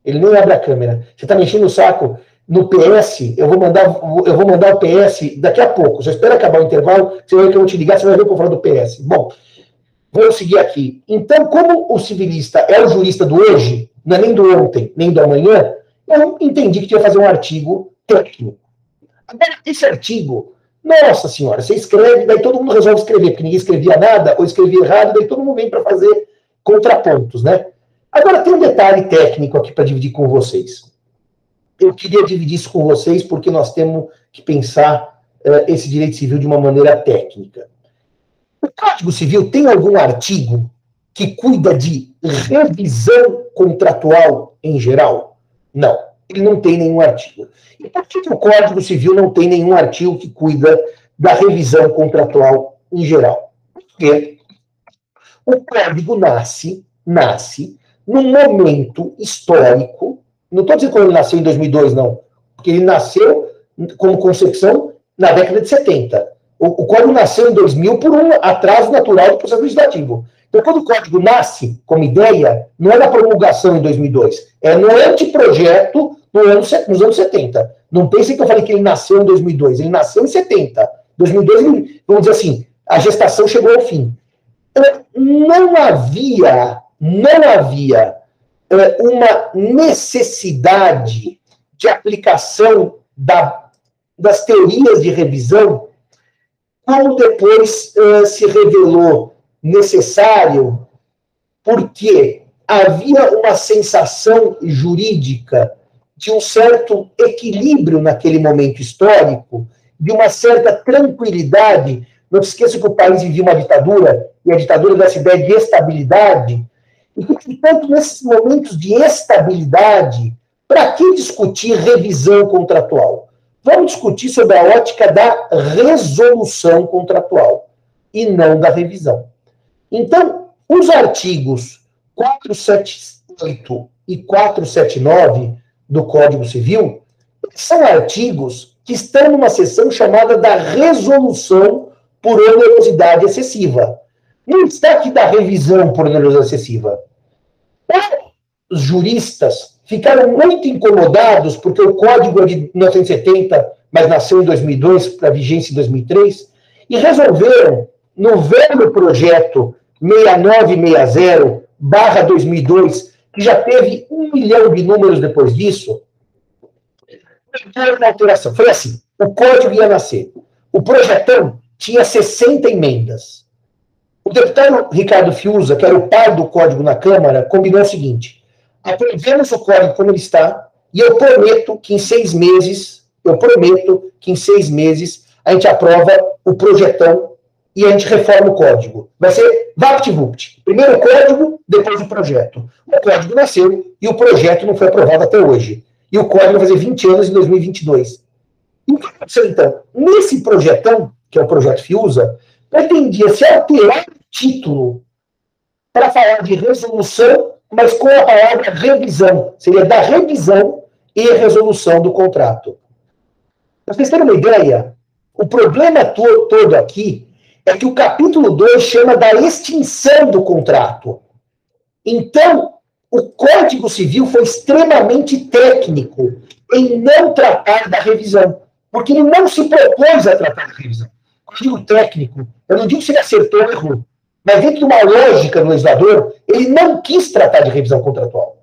Speaker 1: Ele nem abre a câmera. Você está mexendo o saco no PS, eu vou mandar, eu vou mandar o PS daqui a pouco. Você espera acabar o intervalo, você vai ver que eu vou te ligar, você vai ver que eu vou falar do PS. Bom, Vou seguir aqui. Então, como o civilista é o jurista do hoje, não é nem do ontem, nem do amanhã, eu entendi que tinha que fazer um artigo técnico. Agora, esse artigo, nossa senhora, você escreve, daí todo mundo resolve escrever, porque ninguém escrevia nada, ou escrevia errado, daí todo mundo vem para fazer contrapontos, né? Agora, tem um detalhe técnico aqui para dividir com vocês. Eu queria dividir isso com vocês porque nós temos que pensar uh, esse direito civil de uma maneira técnica. O Código Civil tem algum artigo que cuida de revisão contratual em geral? Não, ele não tem nenhum artigo. E por que, o Código Civil não tem nenhum artigo que cuida da revisão contratual em geral? Porque o Código nasce, nasce num momento histórico, não estou dizendo quando ele nasceu em 2002, não, porque ele nasceu como concepção na década de 70. O, o código nasceu em 2000 por um atraso natural do processo legislativo. Então, quando o código nasce como ideia, não é na promulgação em 2002, é no anteprojeto no ano, nos anos 70. Não pensem que eu falei que ele nasceu em 2002. Ele nasceu em 70. 2002, ele, vamos dizer assim, a gestação chegou ao fim. Não havia, não havia é, uma necessidade de aplicação da, das teorias de revisão, como depois uh, se revelou necessário, porque havia uma sensação jurídica de um certo equilíbrio naquele momento histórico, de uma certa tranquilidade. Não se esqueça que o país vivia uma ditadura, e a ditadura dessa ideia de estabilidade. E, portanto, nesses momentos de estabilidade, para que discutir revisão contratual? Vamos discutir sobre a ótica da resolução contratual e não da revisão. Então, os artigos 478 e 479 do Código Civil são artigos que estão numa seção chamada da resolução por onerosidade excessiva. Não está aqui da revisão por onerosidade excessiva. Os juristas ficaram muito incomodados porque o código é de 1970, mas nasceu em 2002, para vigência em 2003, e resolveram, no velho projeto 6960 barra 2002, que já teve um milhão de números depois disso, uma alteração. Foi assim: o código ia nascer. O projetão tinha 60 emendas. O deputado Ricardo Fiuza, que era o pai do código na Câmara, combinou o seguinte: aprovemos o código como ele está, e eu prometo que em seis meses, eu prometo que em seis meses a gente aprova o projetão e a gente reforma o código. Vai ser VaptVupt. Primeiro o código, depois o projeto. O código nasceu e o projeto não foi aprovado até hoje. E o código vai fazer 20 anos em 2022. E o que aconteceu então? Nesse projetão, que é o projeto FIUSA, pretendia se alterar o título para falar de resolução, mas com a palavra revisão. Seria da revisão e resolução do contrato. Para vocês terem uma ideia, o problema to todo aqui é que o capítulo 2 chama da extinção do contrato. Então, o Código Civil foi extremamente técnico em não tratar da revisão, porque ele não se propôs a tratar da revisão. Quando eu digo técnico, eu não digo se ele acertou ou errou, mas dentro de uma lógica do legislador, ele não quis tratar de revisão contratual.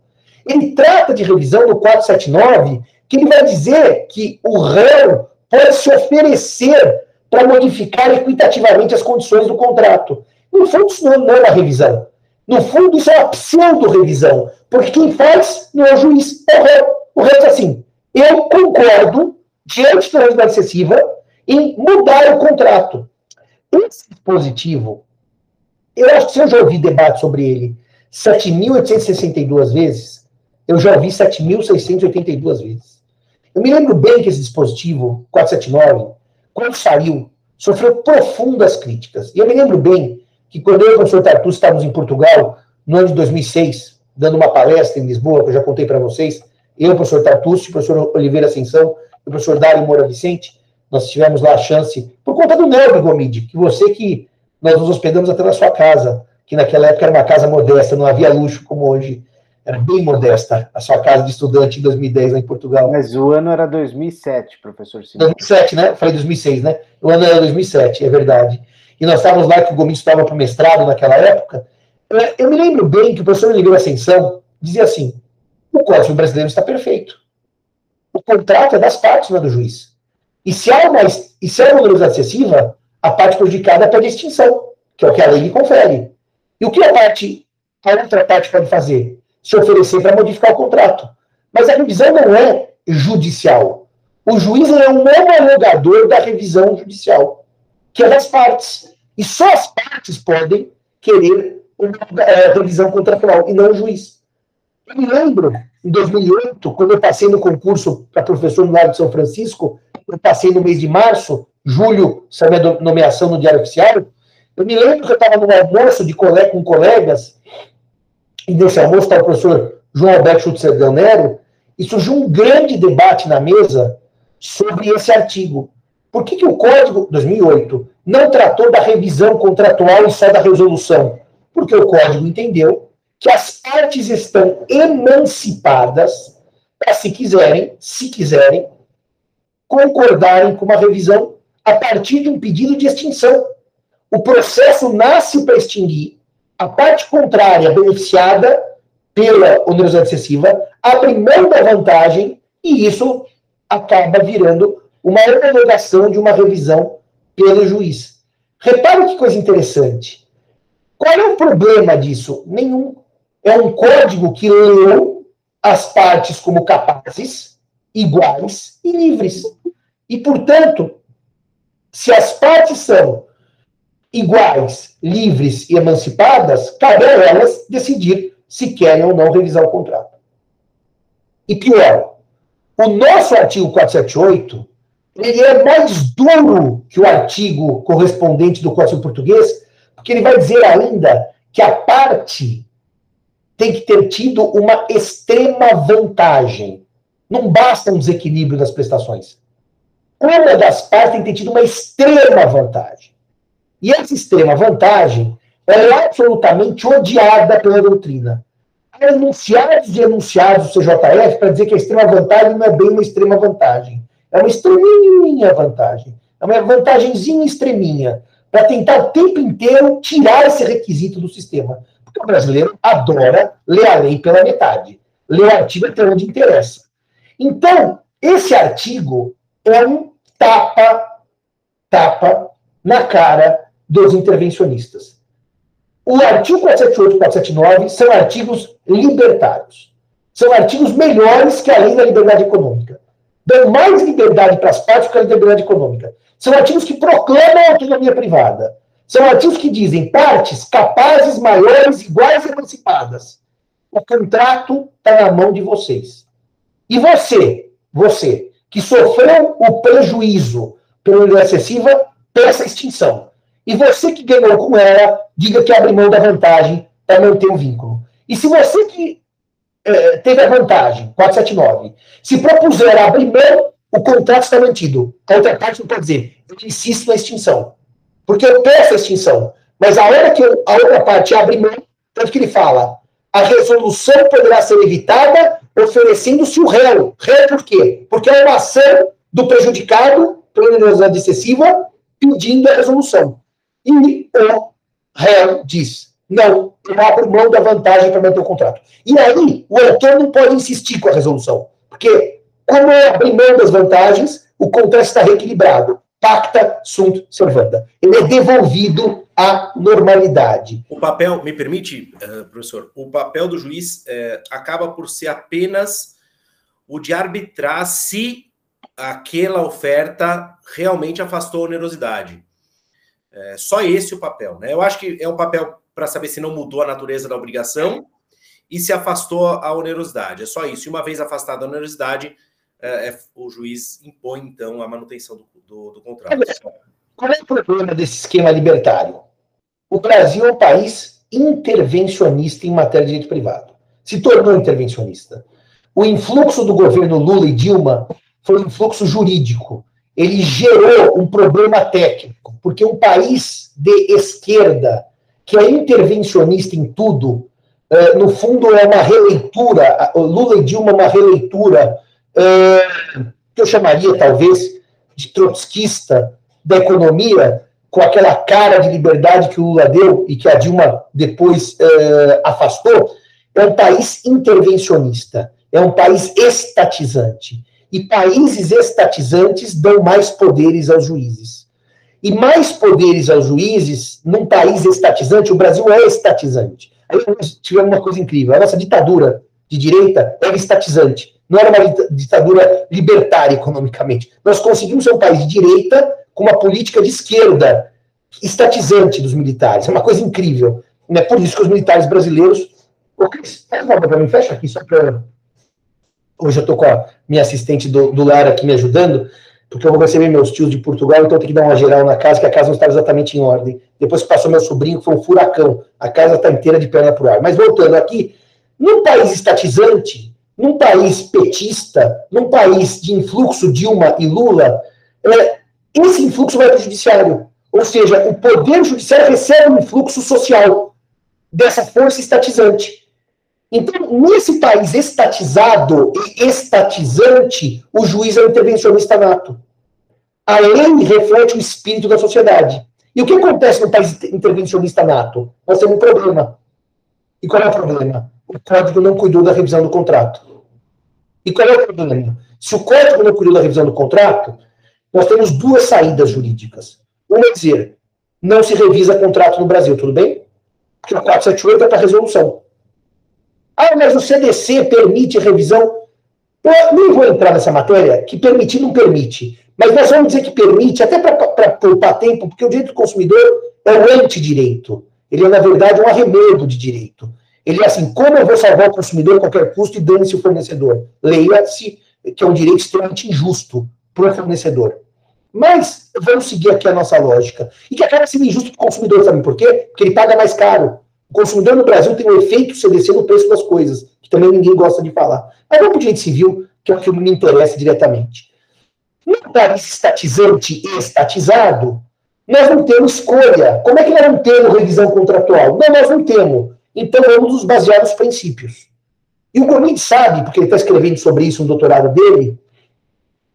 Speaker 1: Ele trata de revisão no 479, que ele vai dizer que o réu pode se oferecer para modificar equitativamente as condições do contrato. No fundo, isso não é uma revisão. No fundo, isso é uma pseudo-revisão, porque quem faz não é o juiz, é o réu. O réu diz assim, eu concordo, diante da realidade excessiva, em mudar o contrato. Esse dispositivo, eu acho que se eu já ouvi debate sobre ele 7.862 vezes, eu já ouvi 7.682 vezes. Eu me lembro bem que esse dispositivo, 479, quando saiu, sofreu profundas críticas. E eu me lembro bem que quando eu e o professor Tartus estávamos em Portugal, no ano de 2006, dando uma palestra em Lisboa, que eu já contei para vocês, eu, o professor Tartus, o professor Oliveira Ascensão e o professor Dário Moura Vicente, nós tivemos lá a chance, por conta do Nelby Gomide, que você que nós nos hospedamos até na sua casa, que naquela época era uma casa modesta, não havia luxo como hoje era bem modesta a sua casa de estudante em 2010 lá em Portugal.
Speaker 5: Mas o ano era 2007, professor
Speaker 1: Simão. 2007, né? Eu falei 2006, né? O ano era 2007, é verdade. E nós estávamos lá que o Gomes estava para o mestrado naquela época. Eu me lembro bem que o professor Oliveira Ascensão dizia assim: o Código Brasileiro está perfeito. O contrato é das partes, não é do juiz. E se há uma, e se há uma valorização excessiva, a parte prejudicada pede extinção, que é o que a lei lhe confere. E o que a parte, a outra parte pode fazer? Se oferecer para modificar o contrato. Mas a revisão não é judicial. O juiz é um homologador da revisão judicial, que é das partes. E só as partes podem querer uma é, revisão contratual, e não o juiz. Eu me lembro, em 2008, quando eu passei no concurso para professor no Largo de São Francisco, eu passei no mês de março, julho, saiu a nomeação no Diário Oficial, eu me lembro que eu estava num almoço de colega, com colegas, e nesse almoço está o professor João Alberto Schutzer Nero, e surgiu um grande debate na mesa sobre esse artigo. Por que, que o Código 2008 não tratou da revisão contratual e só da resolução? Porque o Código entendeu que as partes estão emancipadas para, se quiserem, se quiserem, concordarem com uma revisão a partir de um pedido de extinção. O processo nasce para extinguir, a parte contrária, beneficiada pela onerosidade excessiva, abre mão da vantagem e isso acaba virando uma homologação de uma revisão pelo juiz. Repare que coisa interessante. Qual é o problema disso? Nenhum. É um código que leu as partes como capazes, iguais e livres. E, portanto, se as partes são iguais, livres e emancipadas, cabe a elas decidir se querem ou não revisar o contrato. E pior, o nosso artigo 478 ele é mais duro que o artigo correspondente do Código Português, porque ele vai dizer ainda que a parte tem que ter tido uma extrema vantagem. Não basta um desequilíbrio das prestações. Uma das partes tem que ter tido uma extrema vantagem. E essa extrema vantagem é absolutamente odiada pela doutrina. Há enunciados e enunciados do CJF para dizer que a extrema vantagem não é bem uma extrema vantagem. É uma extreminha vantagem. É uma vantagemzinha extreminha. Para tentar o tempo inteiro tirar esse requisito do sistema. Porque o brasileiro adora ler a lei pela metade. Ler o artigo até onde interessa. Então, esse artigo é um tapa, tapa na cara dos intervencionistas. O artigo 478 e 479 são artigos libertários. São artigos melhores que a lei da liberdade econômica dão mais liberdade para as partes que a liberdade econômica. São artigos que proclamam a autonomia privada. São artigos que dizem partes capazes, maiores, iguais e emancipadas. O contrato está na mão de vocês. E você, você, que sofreu o prejuízo pela excessiva, peça extinção. E você que ganhou com ela, diga que abre mão da vantagem para manter o vínculo. E se você que é, teve a vantagem, 479. Se propuser abrir mão, o contrato está mantido. A outra parte não pode dizer, eu insisto na extinção. Porque eu peço a extinção. Mas a hora que eu, a outra parte abre mão, tanto que ele fala, a resolução poderá ser evitada oferecendo-se o réu. Réu por quê? Porque é uma ação do prejudicado pela excessiva pedindo a resolução. E o réu diz, não, eu abro mão da vantagem para manter o contrato. E aí, o autor não pode insistir com a resolução. Porque, como eu abri mão das vantagens, o contrato está reequilibrado. Pacta sunt servanda. Ele é devolvido à normalidade.
Speaker 2: O papel, me permite, uh, professor, o papel do juiz uh, acaba por ser apenas o de arbitrar se aquela oferta realmente afastou a onerosidade. É, só esse o papel, né? Eu acho que é um papel para saber se não mudou a natureza da obrigação e se afastou a onerosidade. É só isso. E uma vez afastada a onerosidade, é, é, o juiz impõe, então, a manutenção do, do, do contrato.
Speaker 1: Qual é o problema desse esquema libertário? O Brasil é um país intervencionista em matéria de direito privado. Se tornou intervencionista. O influxo do governo Lula e Dilma foi um influxo jurídico. Ele gerou um problema técnico, porque um país de esquerda que é intervencionista em tudo, uh, no fundo é uma releitura, Lula e Dilma é uma releitura, uh, que eu chamaria talvez de trotskista da economia, com aquela cara de liberdade que o Lula deu e que a Dilma depois uh, afastou, é um país intervencionista, é um país estatizante. E países estatizantes dão mais poderes aos juízes e mais poderes aos juízes num país estatizante, o Brasil é estatizante. Aí nós tivemos uma coisa incrível, a nossa ditadura de direita era estatizante, não era uma ditadura libertária economicamente. Nós conseguimos ser um país de direita com uma política de esquerda estatizante dos militares, é uma coisa incrível. É por isso que os militares brasileiros... Ô, Cris, fecha aqui só para... Hoje eu estou com a minha assistente do, do lar aqui me ajudando, porque eu vou receber meus tios de Portugal, então eu tenho que dar uma geral na casa, que a casa não estava exatamente em ordem. Depois que passou meu sobrinho, foi um furacão. A casa está inteira de perna por ar. Mas voltando aqui, num país estatizante, num país petista, num país de influxo Dilma e Lula, é, esse influxo vai para o judiciário. Ou seja, o poder judiciário recebe um influxo social dessa força estatizante. Então, nesse país estatizado e estatizante, o juiz é um intervencionista nato. A lei reflete o espírito da sociedade. E o que acontece no país intervencionista nato? Nós temos um problema. E qual é o problema? O código não cuidou da revisão do contrato. E qual é o problema? Se o código não cuidou da revisão do contrato, nós temos duas saídas jurídicas. Uma é dizer, não se revisa contrato no Brasil, tudo bem? Porque o 478 é para resolução. Ah, mas o CDC permite revisão. Eu nem vou entrar nessa matéria, que permitir não permite. Mas nós vamos dizer que permite, até para poupar tempo, porque o direito do consumidor é um antidireito. Ele é, na verdade, um arremedo de direito. Ele é assim, como eu vou salvar o consumidor a qualquer custo e dane-se o fornecedor? Leia-se que é um direito extremamente injusto para o fornecedor. Mas vamos seguir aqui a nossa lógica. E que acaba sendo injusto para o consumidor, sabe por quê? Porque ele paga mais caro. O consumidor no Brasil tem um efeito CDC no preço das coisas, que também ninguém gosta de falar. Mas vamos para o direito civil, que é o que me interessa diretamente. No país estatizante e estatizado, nós não temos escolha. Como é que nós não temos revisão contratual? Não, nós não temos. Então vamos nos basear nos princípios. E o Gomide sabe, porque ele está escrevendo sobre isso no doutorado dele,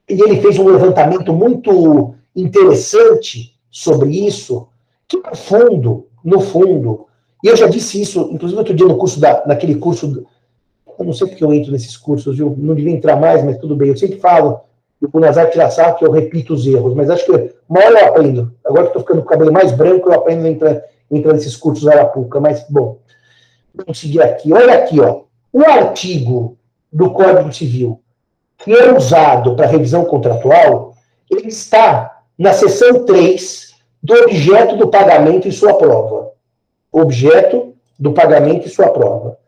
Speaker 1: e ele fez um levantamento muito interessante sobre isso, que no fundo, no fundo, e eu já disse isso, inclusive outro dia no curso da, naquele curso, eu não sei porque eu entro nesses cursos, viu? Não devia entrar mais, mas tudo bem. Eu sempre falo, o Nazar sabe que eu repito os erros, mas acho que uma hora eu aprendo. Agora que estou ficando com o cabelo mais branco, eu aprendo a entrar, entrar nesses cursos Arapuca. Mas, bom, vamos seguir aqui. Olha aqui, ó. O artigo do Código Civil que é usado para revisão contratual, ele está na seção 3 do objeto do pagamento e sua prova objeto do pagamento e sua prova.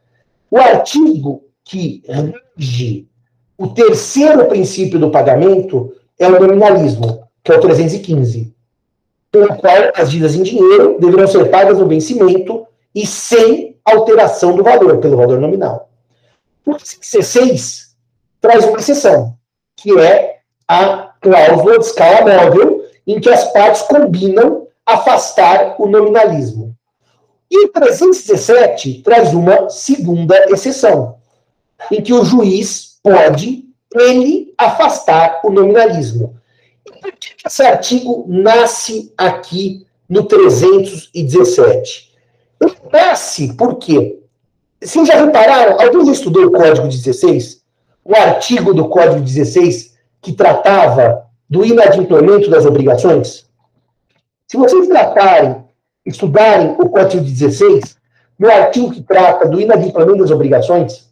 Speaker 1: O artigo que rege o terceiro princípio do pagamento é o nominalismo, que é o 315, pelo qual as dívidas em dinheiro deverão ser pagas no vencimento e sem alteração do valor, pelo valor nominal. O 16 traz uma exceção, que é a cláusula de escala móvel, em que as partes combinam afastar o nominalismo. E o 317 traz uma segunda exceção, em que o juiz pode, ele, afastar o nominalismo. E por que esse artigo nasce aqui no 317? Ele nasce porque, vocês já repararam, alguém já estudou o Código 16? O artigo do Código 16 que tratava do inadimplemento das obrigações? Se vocês tratarem estudarem o Código 16, no artigo que trata do inadimplemento das obrigações,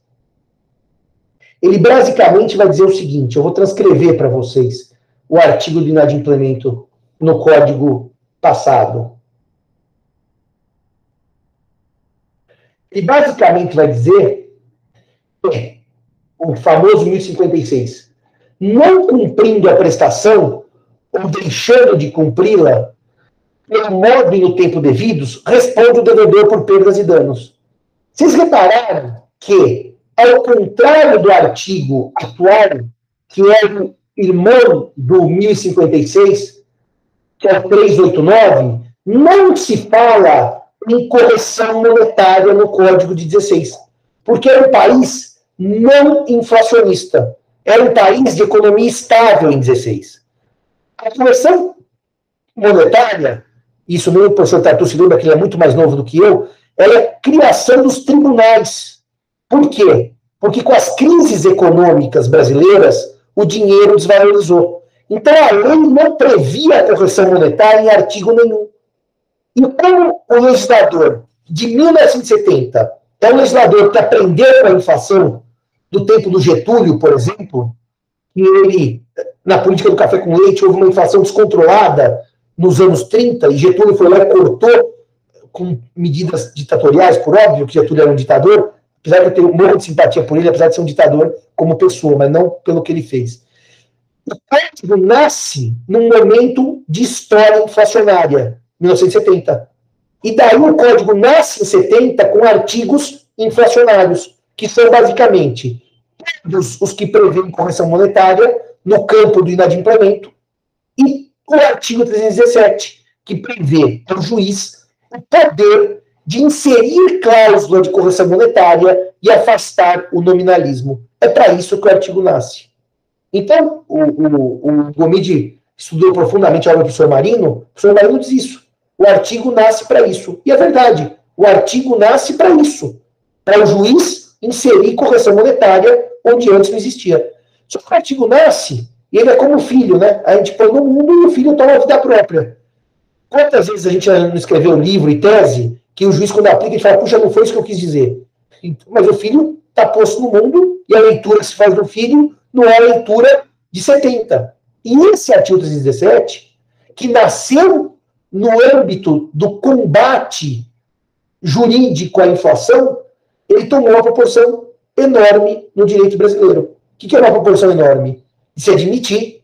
Speaker 1: ele basicamente vai dizer o seguinte: eu vou transcrever para vocês o artigo do inadimplemento no código passado. Ele basicamente vai dizer é, o famoso 1056. Não cumprindo a prestação ou deixando de cumpri-la, e no tempo devidos, responde o devedor por perdas e danos. Vocês repararam que, ao contrário do artigo atual, que é o irmão do 1056, que é o 389, não se fala em correção monetária no Código de 16, porque é um país não inflacionista, é um país de economia estável em 16. A correção monetária isso mesmo o professor Tatu se lembra que ele é muito mais novo do que eu, é a criação dos tribunais. Por quê? Porque com as crises econômicas brasileiras, o dinheiro desvalorizou. Então a lei não previa a correção monetária em artigo nenhum. E como o legislador de 1970 é um legislador que aprendeu com a inflação do tempo do Getúlio, por exemplo, e ele, na política do café com leite, houve uma inflação descontrolada nos anos 30, e Getúlio foi lá e cortou com medidas ditatoriais, por óbvio que Getúlio era um ditador, apesar de eu ter um monte de simpatia por ele, apesar de ser um ditador como pessoa, mas não pelo que ele fez. O código nasce num momento de história inflacionária, 1970. E daí o código nasce em 70 com artigos inflacionários, que são basicamente todos os que prevêem correção monetária no campo do inadimplemento e o artigo 317, que prevê ao juiz o poder de inserir cláusula de correção monetária e afastar o nominalismo. É para isso que o artigo nasce. Então, o, o, o Gomide estudou profundamente a obra do professor Marino, o professor Marino diz isso. O artigo nasce para isso. E é verdade, o artigo nasce para isso. Para o juiz inserir correção monetária onde antes não existia. Só que o artigo nasce, ele é como o filho, né? A gente põe no mundo e o filho toma a vida própria. Quantas vezes a gente não escreveu livro e tese que o juiz, quando aplica, ele fala, puxa, não foi isso que eu quis dizer. Mas o filho está posto no mundo e a leitura que se faz do filho não é a leitura de 70. E esse artigo 317, que nasceu no âmbito do combate jurídico à inflação, ele tomou uma proporção enorme no direito brasileiro. O que é uma proporção enorme? Se admitir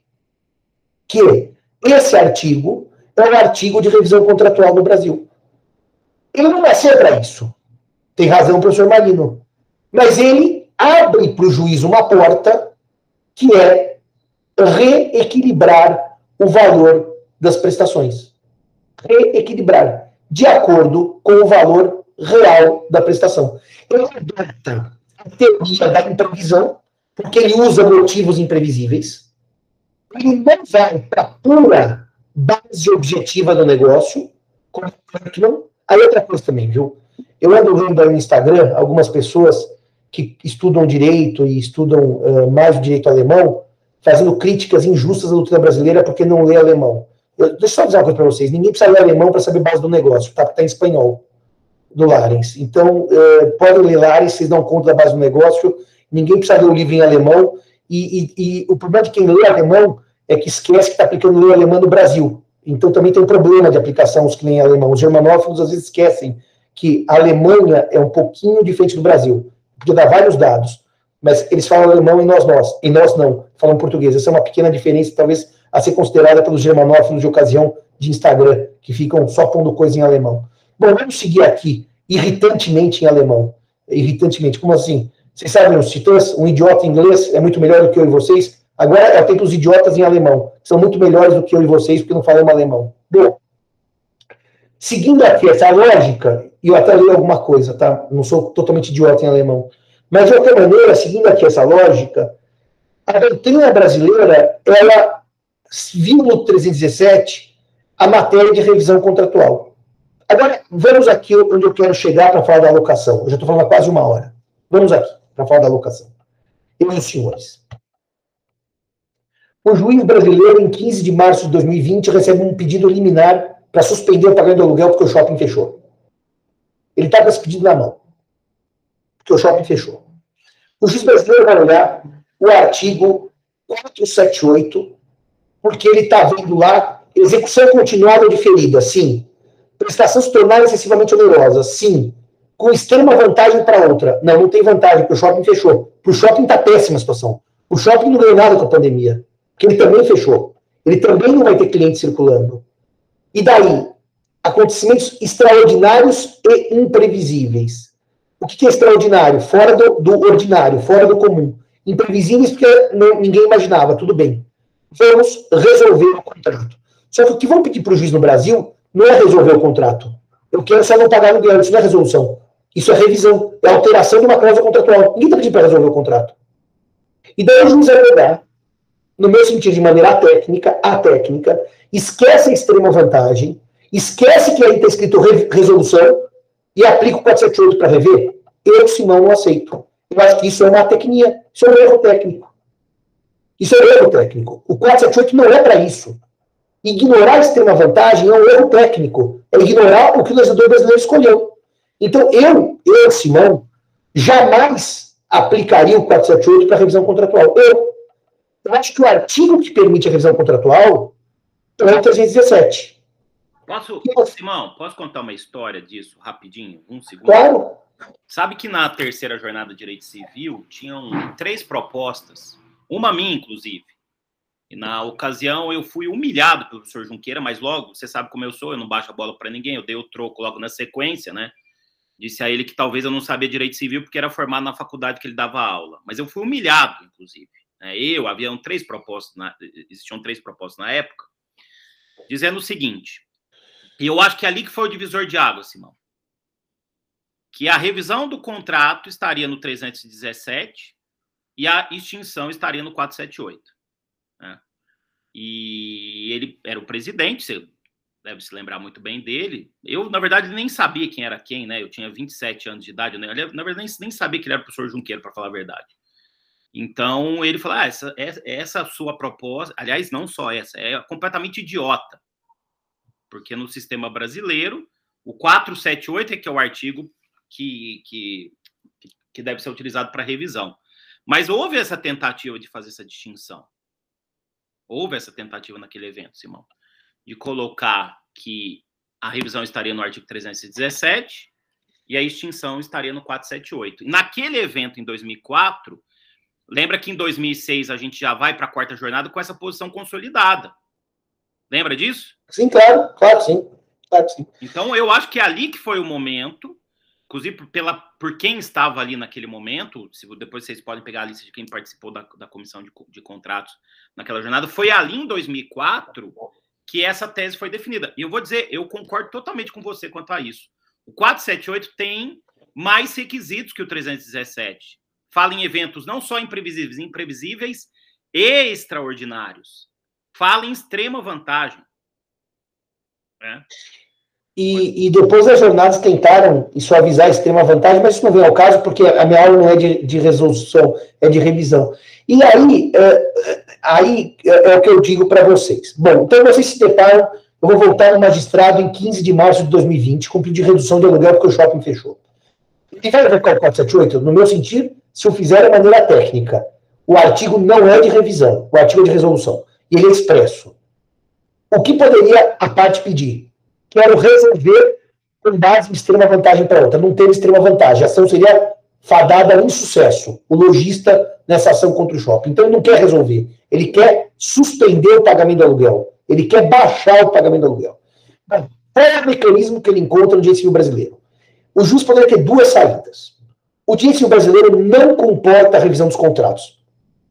Speaker 1: que esse artigo é um artigo de revisão contratual no Brasil. Ele não nasceu para isso. Tem razão professor Marino. Mas ele abre para o juiz uma porta que é reequilibrar o valor das prestações. Reequilibrar de acordo com o valor real da prestação. Ele adota a teoria da imprevisão, porque ele usa motivos imprevisíveis. Ele não vai para a pura base objetiva do negócio, como Kirkman. Aí outra coisa também, viu? Eu ando vendo aí no Instagram algumas pessoas que estudam direito e estudam uh, mais o direito alemão, fazendo críticas injustas à doutrina brasileira porque não lê alemão. Eu, deixa eu só dizer uma coisa para vocês: ninguém precisa ler alemão para saber base do negócio, tá? Porque está em espanhol, do Larens. Então, uh, podem ler Larens, vocês dão conta da base do negócio, ninguém precisa ler o livro em alemão. E, e, e o problema de quem lê alemão é que esquece que está aplicando lei alemã no Brasil. Então, também tem um problema de aplicação os que nem alemão. Os germanófilos às vezes esquecem que a Alemanha é um pouquinho diferente do Brasil podia dar vários dados, mas eles falam alemão e nós, nós, e nós não, falam português. Essa é uma pequena diferença, talvez, a ser considerada pelos germanófilos de ocasião de Instagram, que ficam só pondo coisa em alemão. Bom, vamos seguir aqui, irritantemente em alemão. Irritantemente, como assim? Vocês sabem, os titãs, um idiota inglês é muito melhor do que eu e vocês. Agora é o tempo dos idiotas em alemão, que são muito melhores do que eu e vocês, porque não falamos alemão. Bom, seguindo aqui essa lógica, e eu até leio alguma coisa, tá? Não sou totalmente idiota em alemão. Mas, de qualquer maneira, seguindo aqui essa lógica, a doutrina brasileira, ela viu no 317 a matéria de revisão contratual. Agora, vamos aqui onde eu quero chegar para falar da alocação. Eu já estou falando há quase uma hora. Vamos aqui para falar da e os senhores. O juiz brasileiro, em 15 de março de 2020, recebe um pedido liminar para suspender o pagamento do aluguel porque o shopping fechou. Ele está com esse pedido na mão. Porque o shopping fechou. O juiz brasileiro vai olhar o artigo 478, porque ele está vendo lá execução continuada diferida, sim. Prestação se tornar excessivamente onerosa, sim. Com extrema vantagem para outra. Não, não tem vantagem, porque o shopping fechou. Para o shopping está péssima a situação. O shopping não ganhou nada com a pandemia, porque ele também fechou. Ele também não vai ter cliente circulando. E daí? acontecimentos extraordinários e imprevisíveis. O que é extraordinário? Fora do, do ordinário, fora do comum. Imprevisíveis porque não, ninguém imaginava, tudo bem. Vamos resolver o contrato. Só que o que vão pedir para o juiz no Brasil não é resolver o contrato. Eu quero só não pagar aluguel, isso não é resolução. Isso é revisão, é alteração de uma cláusula contratual. Ninguém está pedindo para resolver o contrato. E daí o juiz vai pegar, no meu sentido, de maneira técnica, a técnica, esquece a extrema vantagem, Esquece que aí está escrito re resolução e aplica o 478 para rever? Eu, Simão, não aceito. Eu acho que isso é uma tecnia, isso é um erro técnico. Isso é um erro técnico. O 478 não é para isso. Ignorar a extrema vantagem é um erro técnico. É ignorar o que o legislador brasileiro escolheu. Então, eu, eu, Simão, jamais aplicaria o 478 para revisão contratual. Eu. Eu acho que o artigo que permite a revisão contratual é o 317.
Speaker 6: Posso, Simão, posso contar uma história disso rapidinho? Um segundo.
Speaker 1: Claro.
Speaker 6: Sabe que na terceira jornada de direito civil tinham três propostas, uma minha, inclusive. E na ocasião eu fui humilhado pelo professor Junqueira, mas logo, você sabe como eu sou, eu não baixo a bola para ninguém, eu dei o troco logo na sequência, né? Disse a ele que talvez eu não sabia direito civil porque era formado na faculdade que ele dava aula. Mas eu fui humilhado, inclusive. Né? Eu, haviam três propostas, na, existiam três propostas na época, dizendo o seguinte: e eu acho que é ali que foi o divisor de água, Simão. que a revisão do contrato estaria no 317 e a extinção estaria no 478. Né? E ele era o presidente, deve se lembrar muito bem dele. Eu, na verdade, nem sabia quem era quem, né? Eu tinha 27 anos de idade, né? na verdade, nem, nem sabia que ele era o professor Junqueiro, para falar a verdade. Então, ele falou: ah, essa, essa sua proposta, aliás, não só essa, é completamente idiota. Porque no sistema brasileiro, o 478 é que é o artigo que, que, que deve ser utilizado para revisão. Mas houve essa tentativa de fazer essa distinção. Houve essa tentativa naquele evento, Simão, de colocar que a revisão estaria no artigo 317 e a extinção estaria no 478. Naquele evento em 2004, lembra que em 2006 a gente já vai para a quarta jornada com essa posição consolidada. Lembra disso?
Speaker 1: Sim, claro, claro, sim. Claro, sim.
Speaker 6: Então eu acho que é ali que foi o momento inclusive pela, por quem estava ali naquele momento, se depois vocês podem pegar a lista de quem participou da, da comissão de, de contratos naquela jornada, foi ali em 2004 que essa tese foi definida. E eu vou dizer, eu concordo totalmente com você quanto a isso. O 478 tem mais requisitos que o 317. Fala em eventos não só imprevisíveis, imprevisíveis e extraordinários. Fala em extrema vantagem.
Speaker 1: É. E, e, depois as jornadas tentaram suavizar a extrema vantagem, mas isso não vem ao caso, porque a minha aula não é de, de resolução, é de revisão. E aí, é, aí é, é o que eu digo para vocês. Bom, então vocês se deparam, eu vou voltar no magistrado em 15 de março de 2020, com pedido de redução de aluguel porque o shopping fechou. E vai ver qual 478? No meu sentido, se eu fizer de maneira técnica, o artigo não é de revisão, o artigo é de resolução, e ele é expresso. O que poderia a parte pedir? Quero resolver com base em extrema vantagem para outra. Não teve extrema vantagem. A ação seria fadada a insucesso. O lojista nessa ação contra o shopping. Então ele não quer resolver. Ele quer suspender o pagamento do aluguel. Ele quer baixar o pagamento do aluguel. qual é o mecanismo que ele encontra no direito brasileiro? O juiz poderia ter duas saídas. O direito brasileiro não comporta a revisão dos contratos.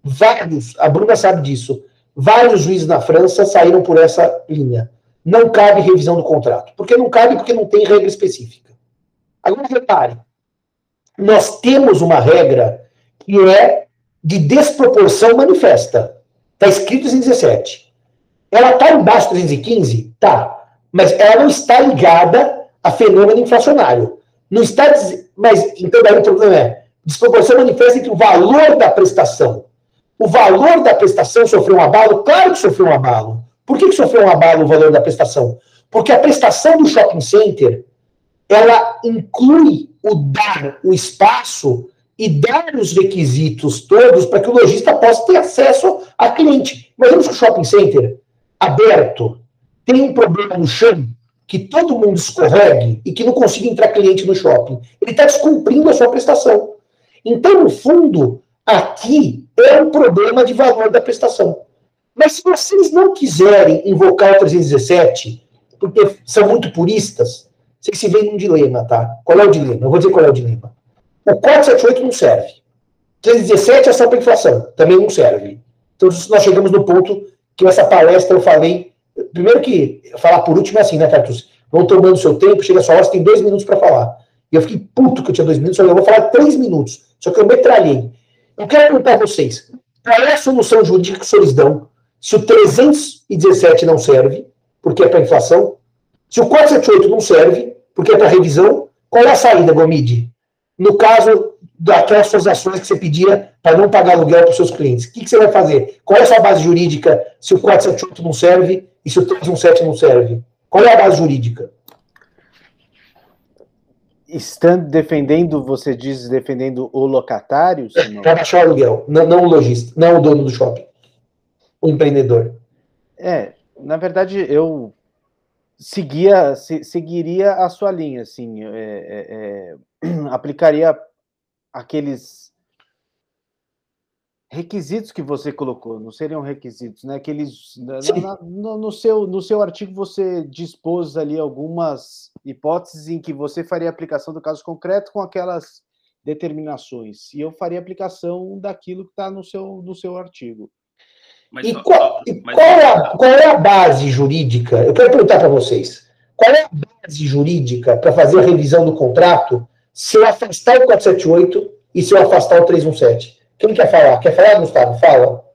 Speaker 1: Vários, a Bruna sabe disso, vários juízes na França saíram por essa linha não cabe revisão do contrato. Porque não cabe porque não tem regra específica. Agora, repare, nós temos uma regra que é de desproporção manifesta. Está escrito em 17. Ela está embaixo do 315? Tá. Mas ela não está ligada a fenômeno inflacionário. Não está. Mas, então, daí o problema é desproporção manifesta entre o valor da prestação. O valor da prestação sofreu um abalo? Claro que sofreu um abalo. Por que, que sofreu um abalo o valor da prestação? Porque a prestação do shopping center ela inclui o dar o espaço e dar os requisitos todos para que o lojista possa ter acesso a cliente. Imagina que o shopping center aberto tem um problema no chão que todo mundo escorregue e que não consiga entrar cliente no shopping. Ele está descumprindo a sua prestação. Então, no fundo, aqui é um problema de valor da prestação. Mas se vocês não quiserem invocar o 317, porque são muito puristas, vocês se veem num dilema, tá? Qual é o dilema? Eu vou dizer qual é o dilema. O 478 não serve. 317 é só para inflação, também não serve. Então nós chegamos no ponto que essa palestra eu falei. Primeiro que falar por último é assim, né, Cartus? Vão tomando seu tempo, chega a sua hora, você tem dois minutos para falar. E eu fiquei puto que eu tinha dois minutos, eu vou falar três minutos. Só que eu metralhei. Eu quero perguntar a vocês: qual é a solução jurídica que vocês dão se o 317 não serve, porque é para inflação, se o 478 não serve, porque é para revisão, qual é a saída, Gomide? No caso daquelas suas ações que você pedia para não pagar aluguel para os seus clientes, o que, que, você vai fazer? Qual é a sua base jurídica se o 478 não serve e se o 317 não serve? Qual é a base jurídica?
Speaker 5: Estando defendendo, você diz defendendo o locatário?
Speaker 1: Para baixar o aluguel, não, não o lojista, não o dono do shopping o empreendedor?
Speaker 5: É, na verdade, eu seguia, se, seguiria a sua linha, assim, é, é, é, aplicaria aqueles requisitos que você colocou, não seriam requisitos, né? Aqueles na, na, no, no, seu no seu artigo você dispôs ali algumas hipóteses em que você faria aplicação do caso concreto com aquelas determinações e eu faria aplicação daquilo que está no seu no seu artigo.
Speaker 1: Mas, e qual, mas... qual, é a, qual, é a, base jurídica? Eu quero perguntar para vocês. Qual é a base jurídica para fazer a revisão do contrato se eu afastar o 478 e se eu afastar o 317? Quem quer falar? Quer falar, Gustavo? Fala.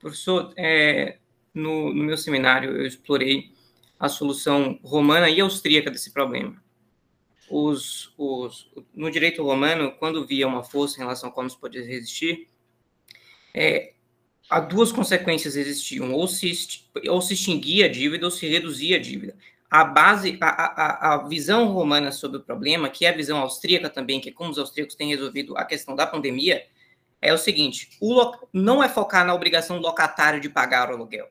Speaker 7: Professor, é, no, no meu seminário eu explorei a solução romana e austríaca desse problema. Os, os, no direito romano, quando via uma força em relação a como se podia resistir, é, há duas consequências existiam: ou se, ou se extinguia a dívida ou se reduzia a dívida. A base, a, a, a visão romana sobre o problema, que é a visão austríaca também, que é como os austríacos têm resolvido a questão da pandemia, é o seguinte: o não é focar na obrigação do locatário de pagar o aluguel,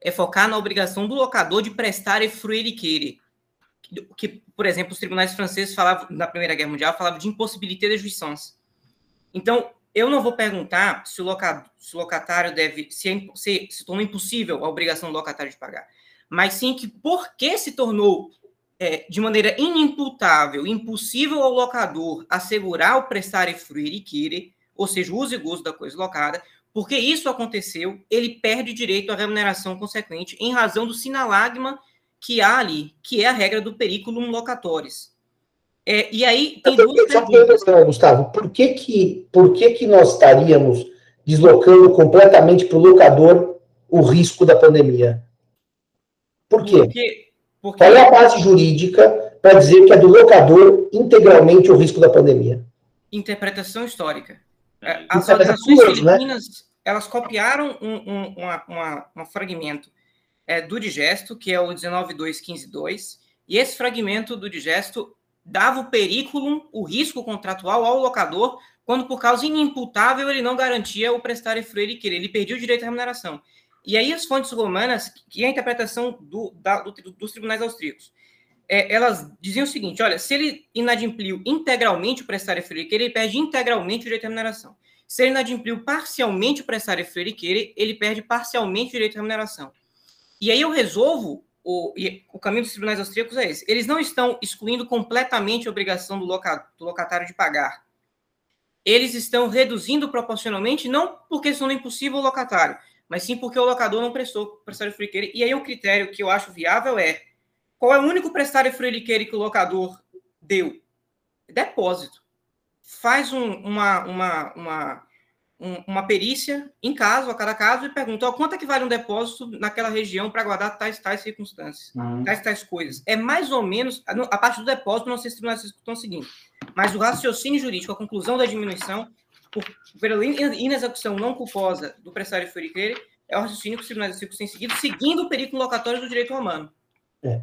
Speaker 7: é focar na obrigação do locador de prestar e fruir que, que, por exemplo, os tribunais franceses falavam, na Primeira Guerra Mundial, falavam de impossibilité de jouissance. Então, eu não vou perguntar se o, loca, se o locatário deve, se, é, se, se tornou impossível a obrigação do locatário de pagar, mas sim que por que se tornou é, de maneira inimputável, impossível ao locador assegurar o prestar e fruir e querer, ou seja, o uso e gozo da coisa locada, porque isso aconteceu, ele perde direito à remuneração consequente em razão do sinalagma que há ali, que é a regra do periculum locatoris. É, e aí tem duas
Speaker 1: perguntas. Gustavo, por que que, por que que nós estaríamos deslocando completamente para o locador o risco da pandemia? Por quê? Porque, porque... Qual é a base jurídica para dizer que é do locador integralmente o risco da pandemia?
Speaker 7: Interpretação histórica. É, as organizações filipinas, né? elas copiaram um, um, uma, uma, um fragmento é, do digesto, que é o 19.2.15.2, e esse fragmento do digesto dava o periculum, o risco contratual ao locador, quando por causa inimputável ele não garantia o prestar e querer, ele perdia o direito à remuneração. E aí as fontes romanas, que é a interpretação do, da, do, dos tribunais austríacos, é, elas diziam o seguinte: olha, se ele inadimpliu integralmente o prestar e freire ele perde integralmente o direito à remuneração. Se ele inadimpliu parcialmente o prestar e freire ele perde parcialmente o direito à remuneração. E aí eu resolvo, o, o caminho dos tribunais austríacos é esse: eles não estão excluindo completamente a obrigação do, loca, do locatário de pagar. Eles estão reduzindo proporcionalmente, não porque é impossível o locatário, mas sim porque o locador não prestou prestar e freire E aí o critério que eu acho viável é qual é o único prestário freiriqueiro que o locador deu? Depósito. Faz um, uma, uma, uma, um, uma perícia em caso, a cada caso, e pergunta ó, quanto é que vale um depósito naquela região para guardar tais tais circunstâncias, uhum. tais tais coisas. É mais ou menos, a parte do depósito, não sei se tribunais estão seguindo, mas o raciocínio jurídico, a conclusão da diminuição, por, pela inexecução não culposa do prestário freiriqueiro, é o raciocínio que os tribunais têm seguido, seguindo o perículo locatório do direito romano.
Speaker 1: É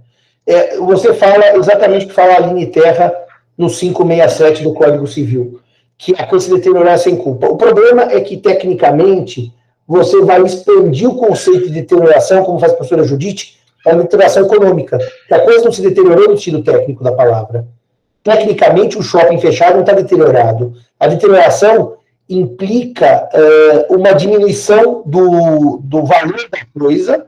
Speaker 1: é, você fala exatamente o que fala a Aline Terra no 567 do Código Civil, que a coisa se deteriorar sem culpa. O problema é que, tecnicamente, você vai expandir o conceito de deterioração, como faz a professora Judite, para a deterioração econômica. Que a coisa não se deteriorou no sentido técnico da palavra. Tecnicamente, o shopping fechado não está deteriorado. A deterioração implica uh, uma diminuição do, do valor da coisa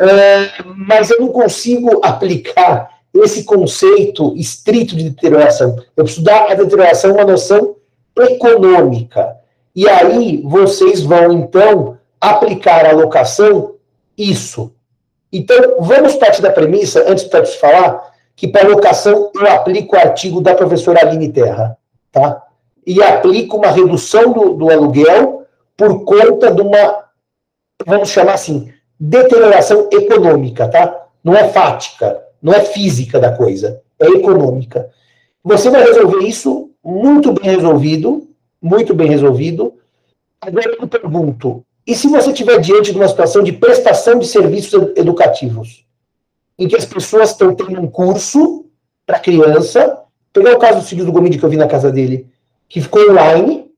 Speaker 1: é, mas eu não consigo aplicar esse conceito estrito de deterioração. Eu preciso dar à deterioração uma noção econômica. E aí vocês vão, então, aplicar a locação isso. Então, vamos partir da premissa, antes de falar, que para locação eu aplico o artigo da professora Aline Terra, tá? E aplico uma redução do, do aluguel por conta de uma, vamos chamar assim, deterioração econômica, tá? Não é fática, não é física da coisa, é econômica. Você vai resolver isso muito bem resolvido, muito bem resolvido. Agora eu pergunto: e se você estiver diante de uma situação de prestação de serviços educativos, em que as pessoas estão tendo um curso para criança, pegar o caso do filho do Gomide que eu vi na casa dele, que ficou online,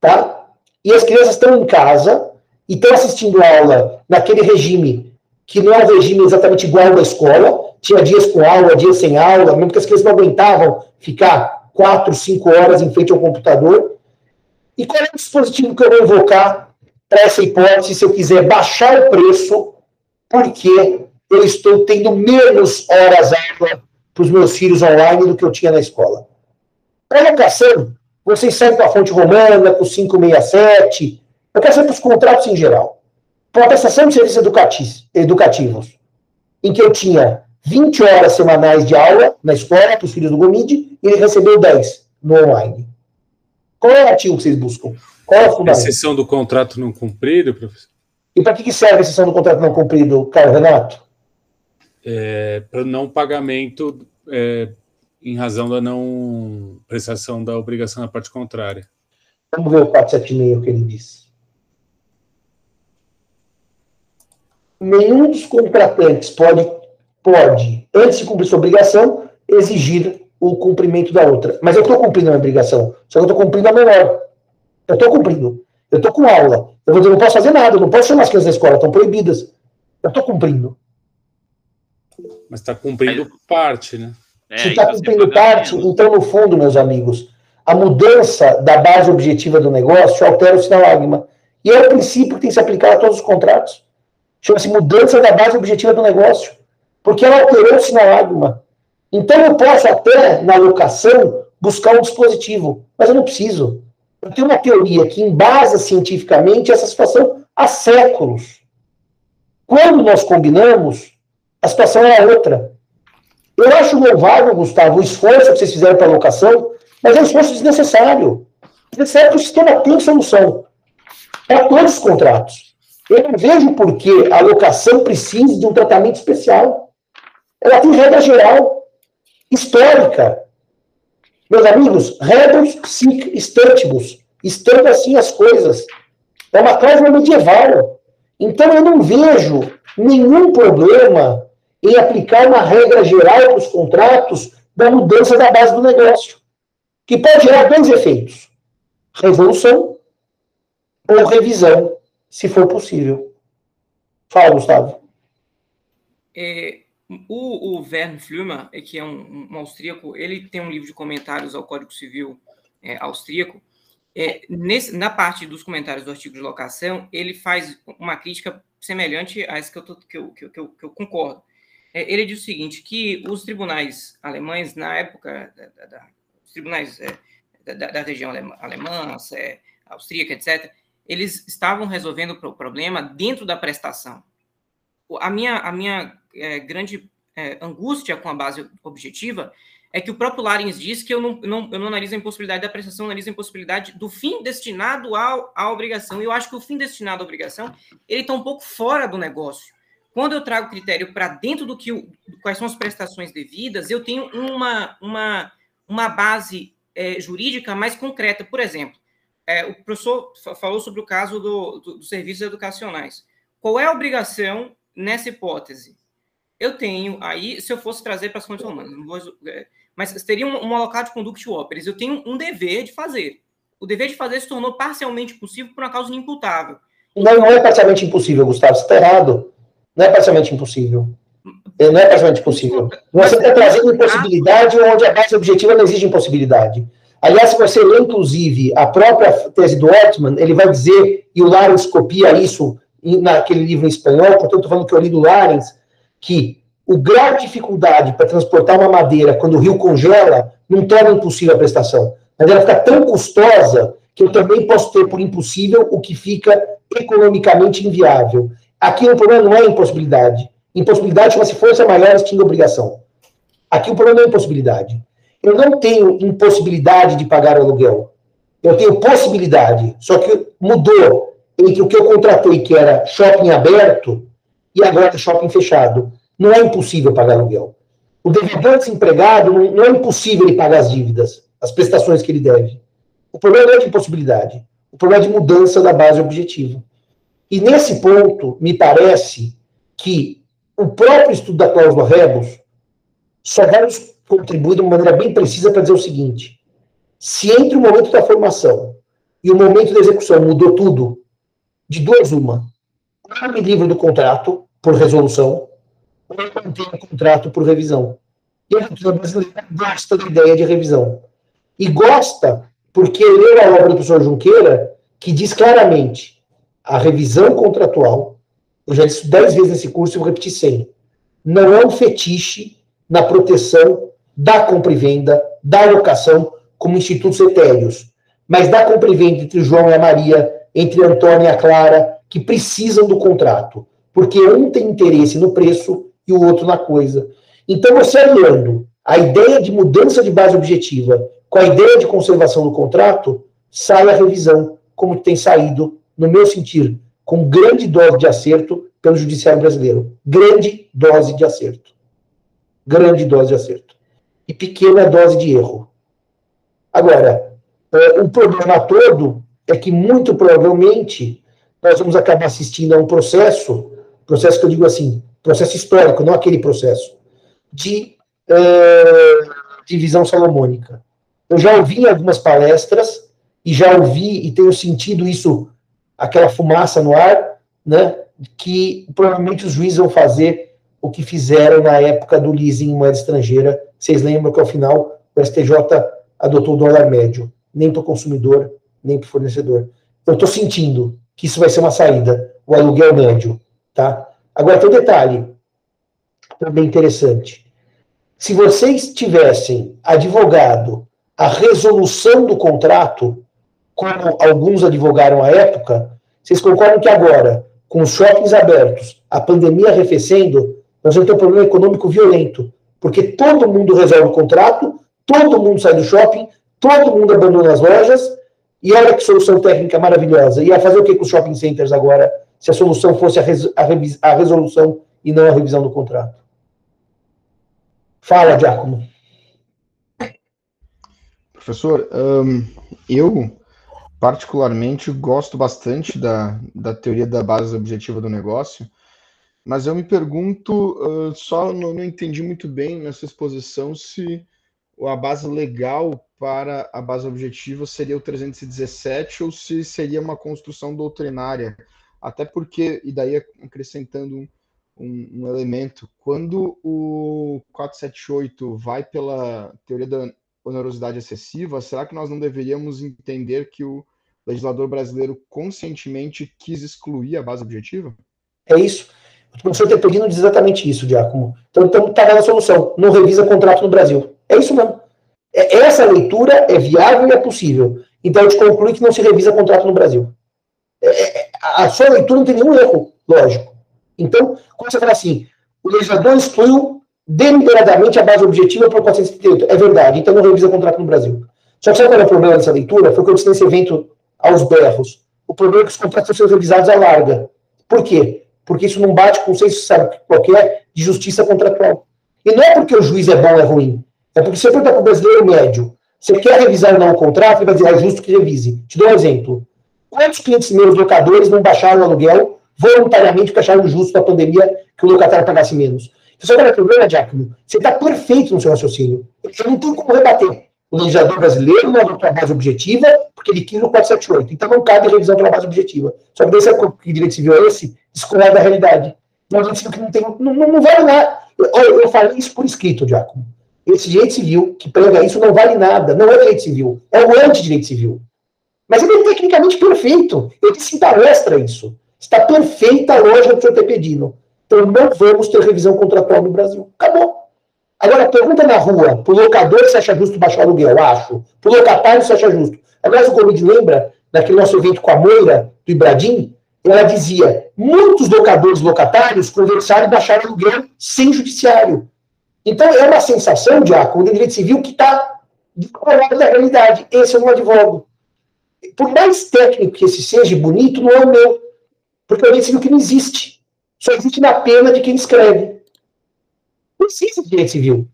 Speaker 1: tá? E as crianças estão em casa, e estão assistindo aula naquele regime que não é um regime exatamente igual da escola, tinha dias com aula, dias sem aula, mesmo que as crianças não aguentavam ficar quatro, cinco horas em frente ao computador. E qual é o dispositivo que eu vou invocar para essa hipótese se eu quiser baixar o preço, porque eu estou tendo menos horas aula para os meus filhos online do que eu tinha na escola? Para locação, vocês saem com a fonte romana, com 567, eu quero saber para os contratos em geral. Para uma prestação de serviços educativos, em que eu tinha 20 horas semanais de aula na escola para os filhos do Gomide, e ele recebeu 10. no online. Qual é o artigo que vocês buscam? Qual é o
Speaker 8: fundamento? Exceção do contrato não cumprido, professor?
Speaker 1: E para que serve a exceção do contrato não cumprido, Carlos Renato?
Speaker 8: É, para não pagamento é, em razão da não prestação da obrigação na parte contrária.
Speaker 1: Vamos ver o 476 que ele diz. Nenhum dos contratantes pode, pode, antes de cumprir sua obrigação, exigir o cumprimento da outra. Mas eu estou cumprindo a minha obrigação, só que eu estou cumprindo a menor. Eu estou cumprindo. Eu estou com aula. Eu vou dizer, não posso fazer nada, não posso chamar as crianças da escola, estão proibidas. Eu estou cumprindo.
Speaker 8: Mas está cumprindo parte, né?
Speaker 1: É, Se está cumprindo parte, então, no fundo, meus amigos, a mudança da base objetiva do negócio altera o sinalagma. E é o princípio que tem que se aplicar a todos os contratos. Chama-se mudança da base objetiva do negócio. Porque ela alterou o sinalagma. Então eu posso até, na locação, buscar um dispositivo, mas eu não preciso. Eu tenho uma teoria que embasa cientificamente essa situação há séculos. Quando nós combinamos, a situação era outra. Eu acho louvável, Gustavo, o esforço que vocês fizeram para a locação, mas é um esforço desnecessário. Desnecessário que o sistema tem solução para todos os contratos. Eu não vejo por que a locação precisa de um tratamento especial. Ela tem regra geral, histórica. Meus amigos, rebus sic stantibus. Estando assim as coisas. É uma cláusula medieval. Então eu não vejo nenhum problema em aplicar uma regra geral para os contratos da mudança da base do negócio, que pode gerar dois efeitos: revolução ou revisão, se for possível. Fala, Gustavo.
Speaker 7: É, o, o Vern Flümer, que é um, um, austríaco, ele tem um livro de comentários ao Código Civil é, austríaco. É, nesse, na parte dos comentários do artigo de locação, ele faz uma crítica semelhante a essa que eu, tô, que eu, que eu, que eu concordo é, ele diz o seguinte, que os tribunais alemães, na época, da, da, os tribunais é, da, da, região alemã, alemã é, austríaca, etc., eles estavam resolvendo o problema dentro da prestação. A minha, a minha é, grande é, angústia com a base objetiva é que o próprio Larins diz que eu não, não, eu não analiso a impossibilidade da prestação, analiso a impossibilidade do fim destinado ao, à obrigação. E eu acho que o fim destinado à obrigação ele está um pouco fora do negócio. Quando eu trago critério para dentro do que o, quais são as prestações devidas, eu tenho uma, uma, uma base é, jurídica mais concreta. Por exemplo, é, o professor falou sobre o caso do, do, dos serviços educacionais. Qual é a obrigação nessa hipótese? Eu tenho aí, se eu fosse trazer para as condições humanas, é, mas teria um, um alocado de conduct operis, eu tenho um dever de fazer. O dever de fazer se tornou parcialmente possível por uma causa inimputável.
Speaker 1: Não, não é parcialmente impossível, Gustavo, você está errado. Não é parcialmente impossível. Não é parcialmente impossível. Você está trazendo impossibilidade onde a base objetiva não exige impossibilidade. Aliás, se você lê, inclusive, a própria tese do Ortman, ele vai dizer, e o Larens copia isso naquele livro em espanhol, portanto, estou falando que eu li do Larens, que o grau de dificuldade para transportar uma madeira quando o rio congela não torna impossível a prestação. Mas ela fica tão custosa que eu também posso ter por impossível o que fica economicamente inviável. Aqui o problema não é impossibilidade. Impossibilidade chama-se força maior extingue obrigação. Aqui o problema é impossibilidade. Eu não tenho impossibilidade de pagar aluguel. Eu tenho possibilidade. Só que mudou entre o que eu contratei, que era shopping aberto, e agora é shopping fechado. Não é impossível pagar aluguel. O devedor desempregado, não é impossível ele pagar as dívidas, as prestações que ele deve. O problema não é de impossibilidade. O problema é de mudança da base objetiva. E nesse ponto, me parece que o próprio estudo da cláusula rebus só vai nos contribuir de uma maneira bem precisa para dizer o seguinte: se entre o momento da formação e o momento da execução mudou tudo, de duas uma, eu me livro do contrato por resolução, eu mantenho o contrato por revisão. E a cultura brasileira gosta da ideia de revisão. E gosta porque leu a obra do professor Junqueira, que diz claramente a revisão contratual, eu já disse dez vezes nesse curso e vou repetir cem, não é um fetiche na proteção da compra e venda, da locação, como institutos etéreos, mas da compra e venda entre o João e a Maria, entre a Antônia e a Clara, que precisam do contrato, porque um tem interesse no preço e o outro na coisa. Então, você aliando a ideia de mudança de base objetiva com a ideia de conservação do contrato, sai a revisão, como tem saído, no meu sentir, com grande dose de acerto pelo judiciário brasileiro. Grande dose de acerto. Grande dose de acerto. E pequena dose de erro. Agora, é, o problema todo é que, muito provavelmente, nós vamos acabar assistindo a um processo, processo que eu digo assim, processo histórico, não aquele processo, de uh, divisão salomônica. Eu já ouvi em algumas palestras, e já ouvi e tenho sentido isso, aquela fumaça no ar, né, que provavelmente os juízes vão fazer o que fizeram na época do leasing em moeda estrangeira. Vocês lembram que ao final o STJ adotou o dólar médio, nem para o consumidor, nem para o fornecedor. Eu estou sentindo que isso vai ser uma saída, o aluguel médio. Tá? Agora tem um detalhe também interessante. Se vocês tivessem advogado a resolução do contrato, como alguns advogaram à época, vocês concordam que agora, com os shoppings abertos, a pandemia arrefecendo, nós vamos ter um problema econômico violento, porque todo mundo resolve o contrato, todo mundo sai do shopping, todo mundo abandona as lojas, e olha que solução técnica maravilhosa. Ia fazer o que com os shopping centers agora, se a solução fosse a, res, a, revis, a resolução e não a revisão do contrato? Fala, Giacomo.
Speaker 9: Professor, um, eu particularmente gosto bastante da, da teoria da base objetiva do negócio, mas eu me pergunto, uh, só não, não, entendi muito bem nessa exposição se a base legal para a base objetiva seria o 317 ou se seria uma construção doutrinária. Até porque, e daí acrescentando um, um, elemento, quando o 478 vai pela teoria da onerosidade excessiva, será que nós não deveríamos entender que o legislador brasileiro conscientemente quis excluir a base objetiva?
Speaker 1: É isso. O professor está pedindo exatamente isso, Diácono. Então, está então, na solução. Não revisa contrato no Brasil. É isso mesmo. É, essa leitura é viável e é possível. Então, a gente conclui que não se revisa contrato no Brasil. É, é a sua leitura não tem nenhum erro, lógico. Então, quando você fala assim, o legislador excluiu deliberadamente a base objetiva por 438. É verdade, então não revisa contrato no Brasil. Só que sabe qual é o problema dessa leitura? Foi o que eu disse nesse evento aos berros. O problema é que os contratos ser revisados à larga. Por quê? Porque isso não bate com o senso, sabe, qualquer de justiça contratual. E não é porque o juiz é bom ou é ruim. É porque você pergunta para o brasileiro médio, você quer revisar ou não o contrato, ele vai dizer, é justo que revise. Te dou um exemplo. Quantos clientes meus locadores não baixaram o aluguel voluntariamente porque acharam justo na pandemia que o locatário pagasse menos? Você sabe o problema, Giacomo? Você está perfeito no seu raciocínio. Eu não tenho como rebater. O legislador brasileiro não adotou a base objetiva porque ele quis o 478. Então não cabe revisão pela base objetiva. Só que daí sabe que direito civil é esse? Discorrer da realidade. Não, direito que não tem. Não, não, não vale nada. Eu, eu falei isso por escrito, Giacomo. Esse direito civil que prega isso não vale nada. Não é direito civil. É o antidireito civil. Mas ele é tecnicamente perfeito. Eu disse em palestra isso. Está perfeita a lógica do senhor ter pedido. Então não vamos ter revisão contratual no Brasil. Acabou. Agora, pergunta na rua, pro locador se acha justo baixar o aluguel, acho. Pro locatário se acha justo. Aliás, o Gomide lembra, naquele nosso evento com a Moira, do Ibradim, ela dizia, muitos locadores locatários conversaram e baixaram o aluguel sem judiciário. Então, é uma sensação, Diácono, de direito civil que está descolado da realidade. Esse eu não advogo. Por mais técnico que esse seja bonito, não é o meu. Porque é o direito civil que não existe. Só existe na pena de quem escreve. Não existe direito civil.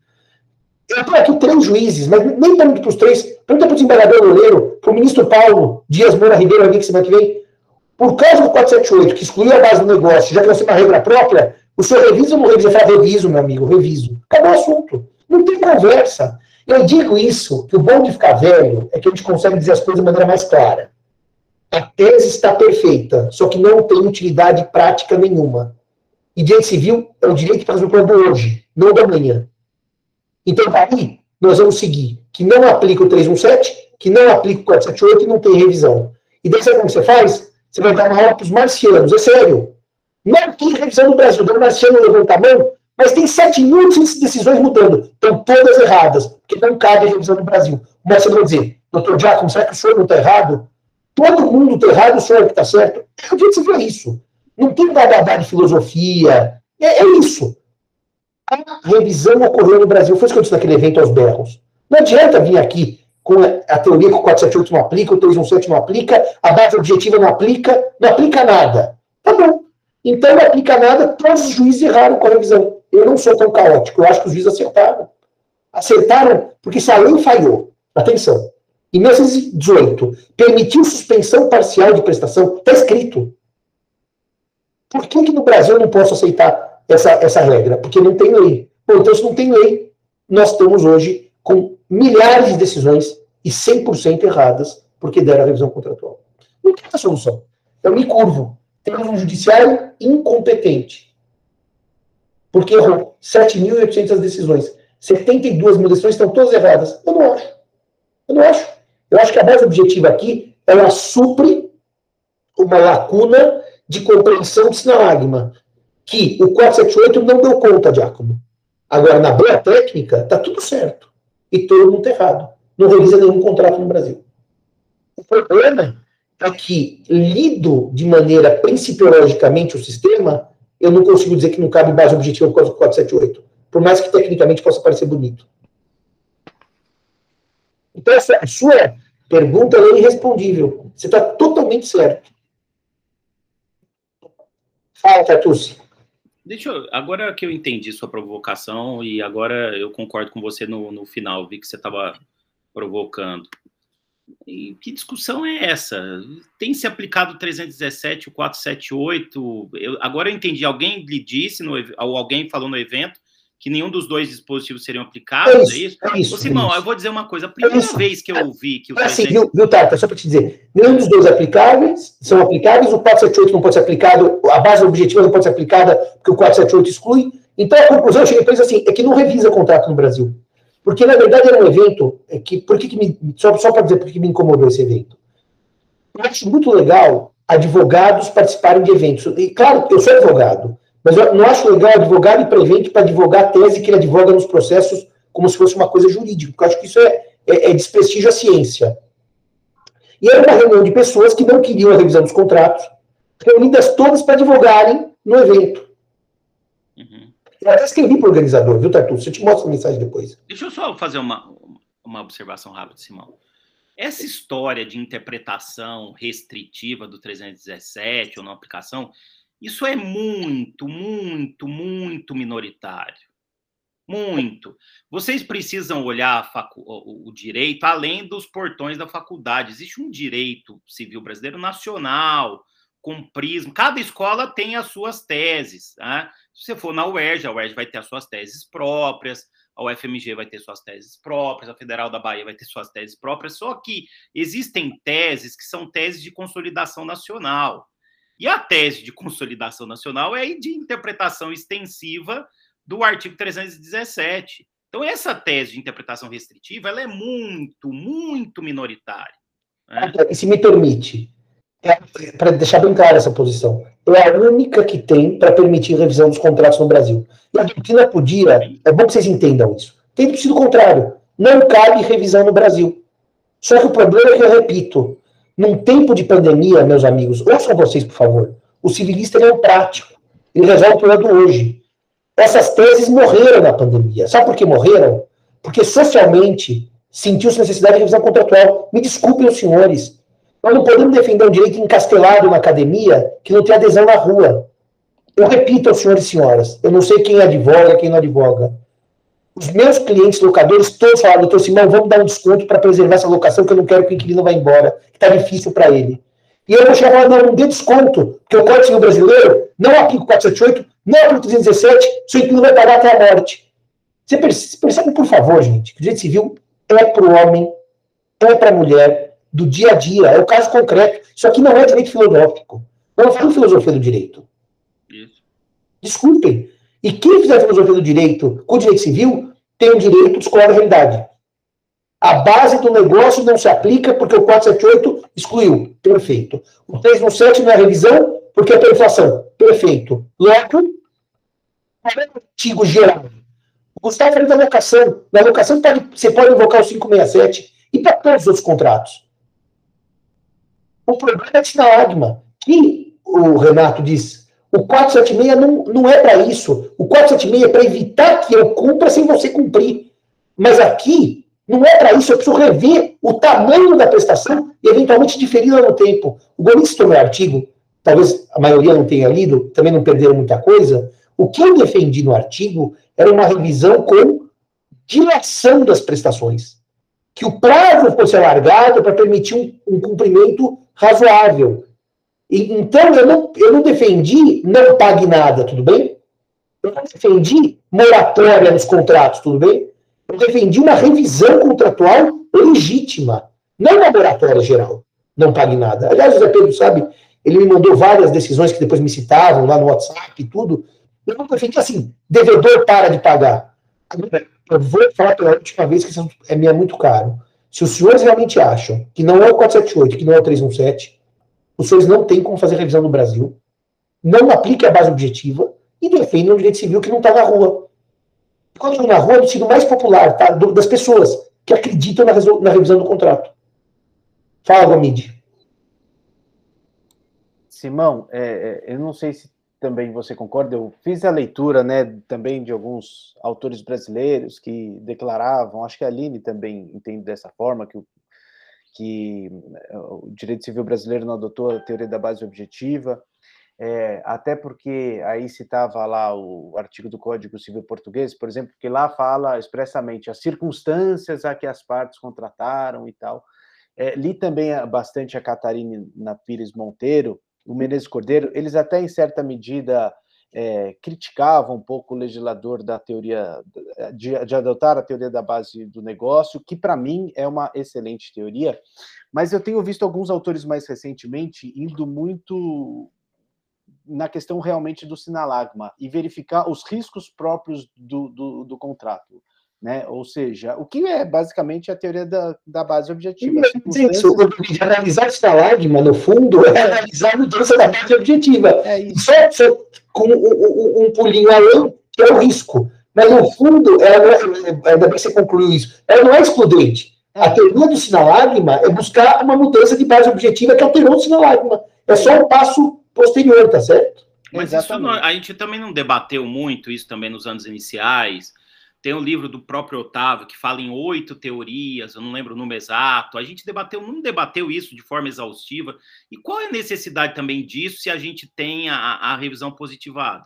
Speaker 1: Eu tenho aqui três juízes, mas nem pergunto para os três. Pergunta para o desembargador Loureiro, para o ministro Paulo Dias Moura Ribeiro, alguém que semana que vem. Por causa do 478, que excluiu a base do negócio, já que nós temos uma regra própria, o senhor revisa ou não revisa? Eu falo, reviso, meu amigo, reviso. Acabou o assunto. Não tem conversa. Eu digo isso, que o bom de ficar velho é que a gente consegue dizer as coisas de maneira mais clara. A tese está perfeita, só que não tem utilidade prática nenhuma. E direito civil é o direito para resolver o problema hoje, não da manhã. Então, aí, nós vamos seguir que não aplica o 317, que não aplica o 478 e não tem revisão. E daí, sabe como você faz? Você vai dar uma aula para os marcianos, é sério. Não tem revisão no Brasil. O marciano levanta a mão, mas tem 7 mil decisões mudando. Estão todas erradas, porque não cabe a revisão no Brasil. O marciano vai dizer, doutor Giacomo, será que o senhor não está errado? Todo mundo está errado, o senhor é que está certo. Eu que você vê isso. Não tem nada de filosofia. É, é isso. A revisão ocorreu no Brasil. Foi isso que eu disse naquele evento aos berros. Não adianta vir aqui com a teoria que o 478 não aplica, o 317 não aplica, a base objetiva não aplica, não aplica nada. Tá bom. Então não aplica nada, todos os juízes erraram com a revisão. Eu não sou tão caótico, eu acho que os juízes acertaram. Acertaram porque se a lei falhou, atenção, em 1918, permitiu suspensão parcial de prestação, está escrito. Por que, que no Brasil eu não posso aceitar essa, essa regra? Porque não tem lei. Bom, então, se não tem lei, nós estamos hoje com milhares de decisões e 100% erradas, porque deram a revisão contratual. Não tem outra solução. Eu me curvo. Temos um judiciário incompetente. Porque errou 7.800 decisões. 72 mil decisões estão todas erradas. Eu não acho. Eu não acho. Eu acho que a base objetiva aqui, ela supre uma lacuna de compreensão de sinalagma, que o 478 não deu conta, Giacomo. Agora, na boa técnica, está tudo certo. E todo mundo errado. Não revisa nenhum contrato no Brasil. O problema é que, lido de maneira principiologicamente o sistema, eu não consigo dizer que não cabe base objetiva por causa do 478. Por mais que tecnicamente possa parecer bonito. Então, essa, a sua pergunta é irrespondível. Você está totalmente certo. Fala, Tatucci.
Speaker 6: Deixa eu, agora que eu entendi sua provocação e agora eu concordo com você no, no final, vi que você estava provocando. E que discussão é essa? Tem se aplicado o 317, o 478? Eu, agora eu entendi. Alguém lhe disse, no, ou alguém falou no evento, que nenhum dos dois dispositivos seriam aplicados, é isso? É isso? É isso Ô, Simão, é eu vou dizer uma coisa. A primeira é vez que eu ouvi que o
Speaker 1: é assim, viu, viu Tata, só para te dizer, nenhum dos dois aplicáveis são aplicáveis, o 478 não pode ser aplicado, a base objetiva não pode ser aplicada porque o 478 exclui. Então, a conclusão, eu cheguei para isso assim, é que não revisa contrato no Brasil. Porque, na verdade, era um evento é que, por que, que me, só, só para dizer por que me incomodou esse evento. Eu acho muito legal advogados participarem de eventos. E, claro, eu sou advogado, mas eu não acho legal advogado ir para evento para advogar a tese que ele advoga nos processos como se fosse uma coisa jurídica, porque eu acho que isso é, é, é desprestígio à ciência. E era uma reunião de pessoas que não queriam a revisão dos contratos, reunidas todas para advogarem no evento. Eu até escrevi para o organizador, viu, Tartus? Eu te mostro a mensagem depois.
Speaker 6: Deixa eu só fazer uma, uma observação rápida, Simão. Essa história de interpretação restritiva do 317 ou não aplicação, isso é muito, muito, muito minoritário. Muito. Vocês precisam olhar o, o direito além dos portões da faculdade. Existe um direito civil brasileiro nacional, com prisma. Cada escola tem as suas teses. Né? Se você for na UERJ, a UERJ vai ter as suas teses próprias, a UFMG vai ter suas teses próprias, a Federal da Bahia vai ter suas teses próprias, só que existem teses que são teses de consolidação nacional. E a tese de consolidação nacional é de interpretação extensiva do artigo 317. Então, essa tese de interpretação restritiva ela é muito, muito minoritária.
Speaker 1: Né? Se me permite, é, para deixar bem clara essa posição, é a única que tem para permitir revisão dos contratos no Brasil. E a doutrina podia, é bom que vocês entendam isso, tem sido o contrário. Não cabe revisão no Brasil. Só que o problema é que eu repito, num tempo de pandemia, meus amigos, ouçam vocês, por favor. O civilista é um prático. Ele resolve o problema do hoje. Essas teses morreram na pandemia. Sabe por que morreram? Porque socialmente sentiu-se necessidade de revisão contratual. Me desculpem os senhores. Nós não podemos defender um direito encastelado na academia que não tem adesão na rua. Eu repito aos senhores e senhoras, eu não sei quem advoga, quem não advoga. Os meus clientes locadores todos falaram, doutor Simão, vamos dar um desconto para preservar essa locação, que eu não quero que o inquilino vá embora, que está difícil para ele. E eu vou chegar falar, não, não dê desconto, porque o Código Civil Brasileiro não aplica o 478, não aplica o 317, seu inquilino vai pagar até a morte. Você percebe, por favor, gente, que o direito civil é para o homem, é para a mulher, do dia a dia, é o caso concreto. Isso aqui não é direito filosófico. Não falo filosofia do direito. Isso. Desculpem. E quem fizer filosofia do direito com o direito civil tem o direito de escolar a realidade. A base do negócio não se aplica porque o 478 excluiu. Perfeito. O 317 não é revisão porque é pela inflação. Perfeito. Logo, artigo geral. O Gustavo falou da locação. Na locação pode, você pode invocar o 567 e para todos os outros contratos. O problema é de sinalagma, que o Renato disse o 476 não, não é para isso. O 476 é para evitar que eu cumpra sem você cumprir. Mas aqui, Não é para isso, eu preciso rever o tamanho da prestação e eventualmente diferir no tempo. O citou meu artigo, talvez a maioria não tenha lido, também não perderam muita coisa. O que eu defendi no artigo era uma revisão com dilação das prestações. Que o prazo fosse alargado para permitir um, um cumprimento razoável. E, então, eu não, eu não defendi não pague nada, tudo bem? Eu não defendi moratória nos contratos, tudo bem? Eu defendi uma revisão contratual legítima, não uma moratória geral, não pague nada. Aliás, o Zé Pedro sabe, ele me mandou várias decisões que depois me citavam lá no WhatsApp e tudo. Eu não defendi assim, devedor para de pagar. Eu vou falar pela última vez que isso é, muito caro. Se os senhores realmente acham que não é o 478, que não é o 317, os senhores não têm como fazer revisão no Brasil, não aplique a base objetiva e defendam o direito civil que não está na rua. Quando na rua é o sentido mais popular tá? das pessoas que acreditam na, na revisão do contrato. Fala, Gomide.
Speaker 5: Simão, é, é, eu não sei se também você concorda, eu fiz a leitura né, também de alguns autores brasileiros que declaravam, acho que a Aline também entende dessa forma, que o que eh, o direito civil brasileiro não adotou a teoria da base objetiva, é, até porque aí citava lá o artigo do Código Civil Português, por exemplo, que lá fala expressamente as circunstâncias a que as partes contrataram e tal. É, li também bastante a Catarina Pires Monteiro, o Menezes Cordeiro, eles até em certa medida é, criticava um pouco o legislador da teoria de, de, adotar a teoria da base do negócio, que para mim é uma excelente teoria, mas eu tenho visto alguns autores mais recentemente indo muito na questão realmente do sinalagma e verificar os riscos próprios do, do, do contrato né? Ou seja, o que é basicamente a teoria da, da base objetiva.
Speaker 1: Isso, de analisar estalagma, no fundo, é analisar a mudança da base objetiva. É isso. Só, só com um, um, pulinho além, que é o risco. Mas, no fundo, ela não é, ainda bem que você concluiu isso, ela não é excludente. É. A teoria do sinalagma é buscar uma mudança de base objetiva que alterou o sinalagma. É só um passo posterior, tá certo?
Speaker 6: Mas isso não, a gente também não debateu muito isso também nos anos iniciais tem um livro do próprio Otávio que fala em oito teorias, eu não lembro o número exato. A gente debateu, não debateu isso de forma exaustiva. E qual é a necessidade também disso se a gente tem a, a revisão positivada?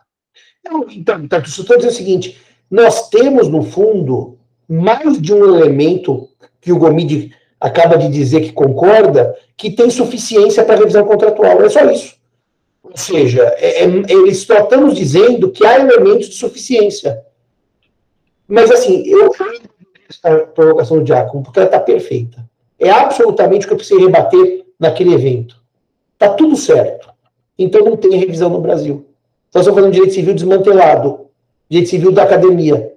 Speaker 1: Não, então, então, estou dizendo o seguinte: nós temos, no fundo, mais de um elemento que o Gomide acaba de dizer que concorda, que tem suficiência para revisão contratual. É só isso. Ou seja, é, é, eles só estamos dizendo que há elementos de suficiência. Mas, assim, eu essa provocação do Diácono, porque ela está perfeita. É absolutamente o que eu precisei rebater naquele evento. Está tudo certo. Então não tem revisão no Brasil. Nós estamos fazendo direito civil desmantelado. Direito civil da academia.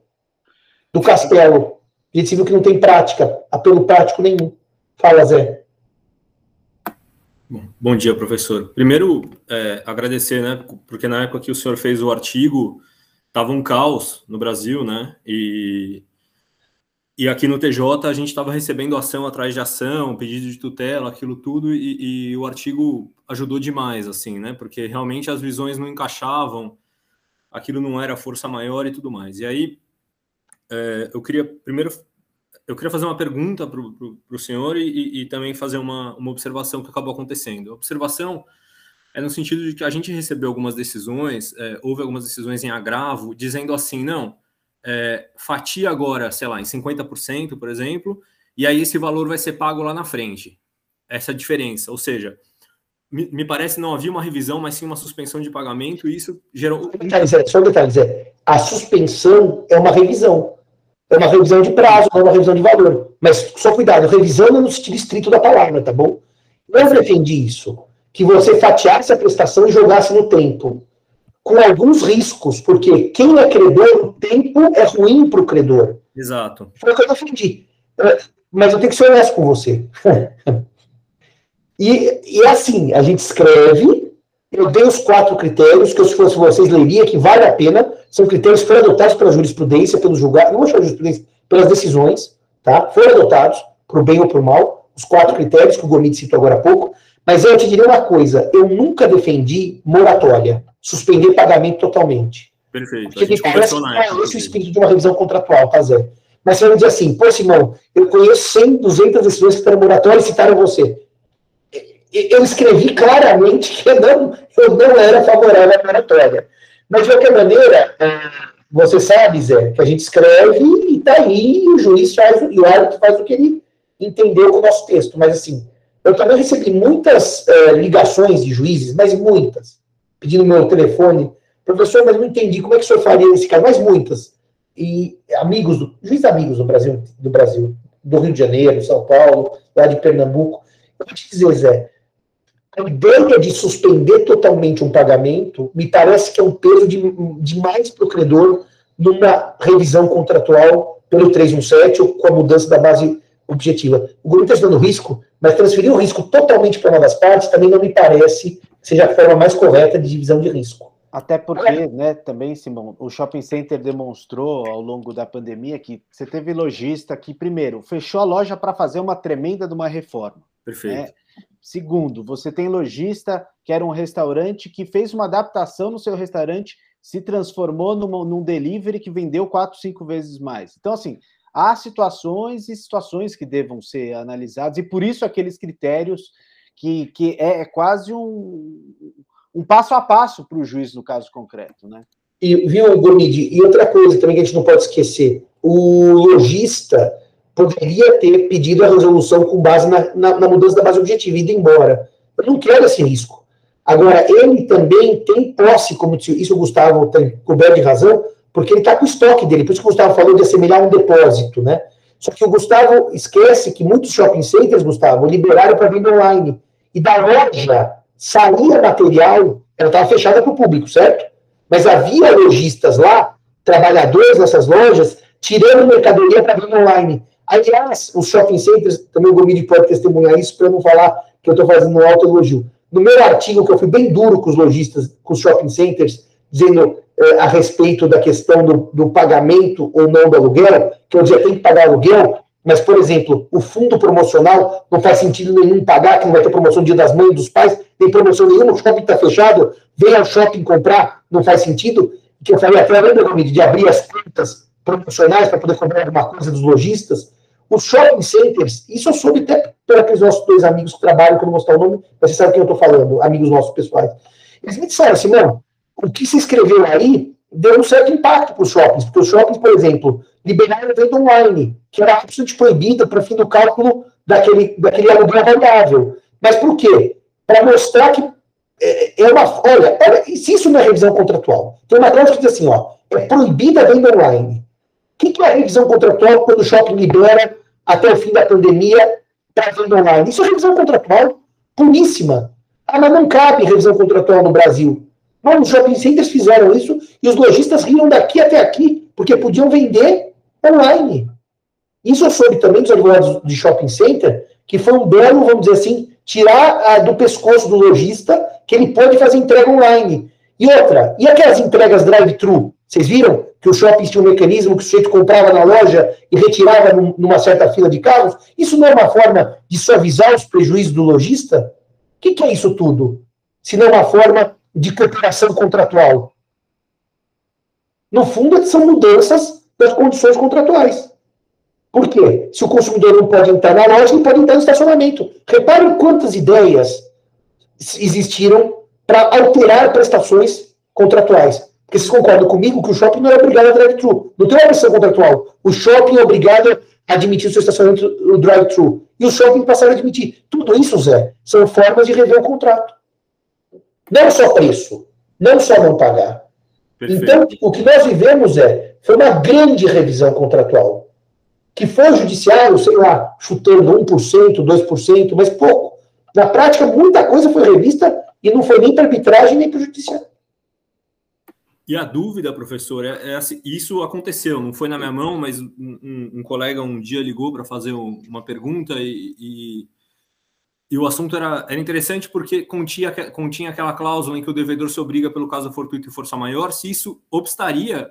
Speaker 1: Do castelo. Direito civil que não tem prática. Apelo prático nenhum. Fala, Zé.
Speaker 10: Bom, bom dia, professor. Primeiro, é, agradecer, né? Porque na época que o senhor fez o artigo, estava um caos no Brasil, né? E, e aqui no TJ a gente estava recebendo ação atrás de ação, pedido de tutela, aquilo tudo, e, e, o artigo ajudou demais, assim, né? Porque realmente as visões não encaixavam, aquilo não era força maior e tudo mais. E aí é, eu queria primeiro eu queria fazer uma pergunta para o senhor e, e, também fazer uma, uma observação que acabou acontecendo. A observação é no sentido de que a gente recebeu algumas decisões, é, houve algumas decisões em agravo, dizendo assim, não, é, fatia agora, sei lá, em 50%, por exemplo, e aí esse valor vai ser pago lá na frente. Essa diferença, ou seja, me, me parece não havia uma revisão, mas sim uma suspensão de pagamento, e isso gerou...
Speaker 1: Só um detalhe, Zé, a suspensão é uma revisão. É uma revisão de prazo, não é uma revisão de valor. Mas só cuidado, revisão no sentido estrito da palavra, tá bom? Eu defendi isso que você fatiasse a prestação e jogasse no tempo. Com alguns riscos, porque quem é credor, o tempo é ruim para o credor.
Speaker 10: Exato.
Speaker 1: Foi o que eu defendi. É, mas eu tenho que ser honesto com você. e, e é assim, a gente escreve, eu dei os quatro critérios, que eu, se fosse vocês, leria, que vale a pena, são critérios que foram adotados pela jurisprudência, pelos julgados, não vou chamar de jurisprudência, pelas decisões, tá? Foram adotados, para o bem ou para o mal, os quatro critérios que o Gomide citou agora há pouco, mas eu te diria uma coisa: eu nunca defendi moratória, suspender pagamento totalmente.
Speaker 10: Perfeito.
Speaker 1: Porque parece que não é esse o espírito de uma revisão contratual, tá, Zé? Mas você vai dizer assim, pô, Simão, eu conheço 100, 200 decisões que estão no moratório e citaram você. Eu escrevi claramente que eu não, eu não era favorável à moratória. Mas, de qualquer maneira, é, você sabe, Zé, que a gente escreve e está aí, e o juiz faz, e o árbitro faz o que ele entendeu com o nosso texto. Mas, assim, eu também recebi muitas é, ligações de juízes, mas muitas, pedindo meu telefone. Professor, mas não entendi, como é que o senhor faria nesse caso? Mas muitas. E amigos, juízes amigos do Brasil, do Brasil, do Rio de Janeiro, São Paulo, lá de Pernambuco. Eu vou te dizer, Zé, a ideia de suspender totalmente um pagamento me parece que é um peso de, demais para o credor numa revisão contratual pelo 317 ou com a mudança da base objetiva. O governo está dando risco, mas transferir o risco totalmente para uma das partes também não me parece que seja a forma mais correta de divisão de risco.
Speaker 5: Até porque, né, também, Simão, o shopping center demonstrou ao longo da pandemia que você teve lojista que, primeiro, fechou a loja para fazer uma tremenda de uma reforma.
Speaker 10: Perfeito. Né?
Speaker 5: Segundo, você tem lojista que era um restaurante que fez uma adaptação no seu restaurante, se transformou numa, num delivery que vendeu quatro, cinco vezes mais. Então, assim, há situações e situações que devam ser analisadas, e por isso aqueles critérios que, que é, é quase um, um passo a passo para o juiz no caso concreto, né?
Speaker 1: E, viu, Gomide, e outra coisa também que a gente não pode esquecer, o lojista poderia ter pedido a resolução com base na, na, na mudança da base objetiva ido embora. Eu não quero esse risco. Agora, ele também tem posse, como isso o Gustavo tem coberto de razão, porque ele está com o estoque dele. Por isso que o Gustavo falou de assemelhar um depósito, né? Só que o Gustavo esquece que muitos shopping centers, Gustavo, liberaram para venda online. E da loja saía material, ela estava fechada para o público, certo? Mas havia lojistas lá, trabalhadores nessas lojas, tirando mercadoria para venda online. Aliás, os shopping centers, também o Gomide pode testemunhar isso, para não falar que eu estou fazendo um alto elogio. No meu artigo, que eu fui bem duro com os lojistas, com os shopping centers, dizendo eh, a respeito da questão do, do, pagamento ou não do aluguel, que eu dizia tem que pagar aluguel, mas, por exemplo, o fundo promocional não faz sentido nenhum pagar, que não vai ter promoção dia das mães, dos pais, tem promoção nenhuma, o shopping está fechado, vem ao shopping comprar, não faz sentido. Que eu falei até, lembra, de abrir as contas promocionais para poder comprar alguma coisa dos lojistas? Os shopping centers, isso eu soube até por aqueles nossos dois amigos que trabalham, que eu não vou citar o nome, mas você sabe quem eu estou falando, amigos nossos pessoais. Eles me disseram assim, não, o que se escreveu aí deu um certo impacto para os shoppings, porque os shoppings, por exemplo, liberaram a venda online, que era absolutamente proibida para fim do cálculo daquele, daquele aluguel variável. Mas por quê? Para mostrar que é, é, uma. Olha, olha, se isso não é revisão contratual, tem uma cláusula que diz assim: ó, é proibida a venda online. O que, que é a revisão contratual quando o shopping libera até o fim da pandemia para venda online? Isso é revisão contratual puríssima. Ah, mas não cabe revisão contratual no Brasil. Bom, os shopping centers fizeram isso e os lojistas riam daqui até aqui, porque podiam vender online. Isso eu soube também dos advogados de shopping center, que foi um belo, vamos dizer assim, tirar do pescoço do lojista que ele pode fazer entrega online. E outra, e aquelas entregas drive-thru? Vocês viram que o shopping tinha um mecanismo que o sujeito comprava na loja e retirava num, numa certa fila de carros? Isso não é uma forma de suavizar os prejuízos do lojista? O que, que é isso tudo? Se não é uma forma de cooperação contratual. No fundo, são mudanças das condições contratuais. Por quê? Se o consumidor não pode entrar na loja, ele pode entrar no estacionamento. Reparem quantas ideias existiram para alterar prestações contratuais. Porque vocês concordam comigo que o shopping não é obrigado a drive-thru. Não tem uma prestação contratual. O shopping é obrigado a admitir o seu estacionamento drive-thru. E o shopping passaram a admitir. Tudo isso, Zé, são formas de rever o contrato. Não só preço, não só não pagar. Perfeito. Então, o que nós vivemos é, foi uma grande revisão contratual, que foi judiciário, sei lá, chutando 1%, 2%, mas pouco. Na prática, muita coisa foi revista e não foi nem para arbitragem nem para o judiciário.
Speaker 10: E a dúvida, professor, é, é assim, isso aconteceu, não foi na minha mão, mas um, um, um colega um dia ligou para fazer um, uma pergunta e, e e o assunto era, era interessante porque continha, continha aquela cláusula em que o devedor se obriga pelo caso fortuito e força maior, se isso obstaria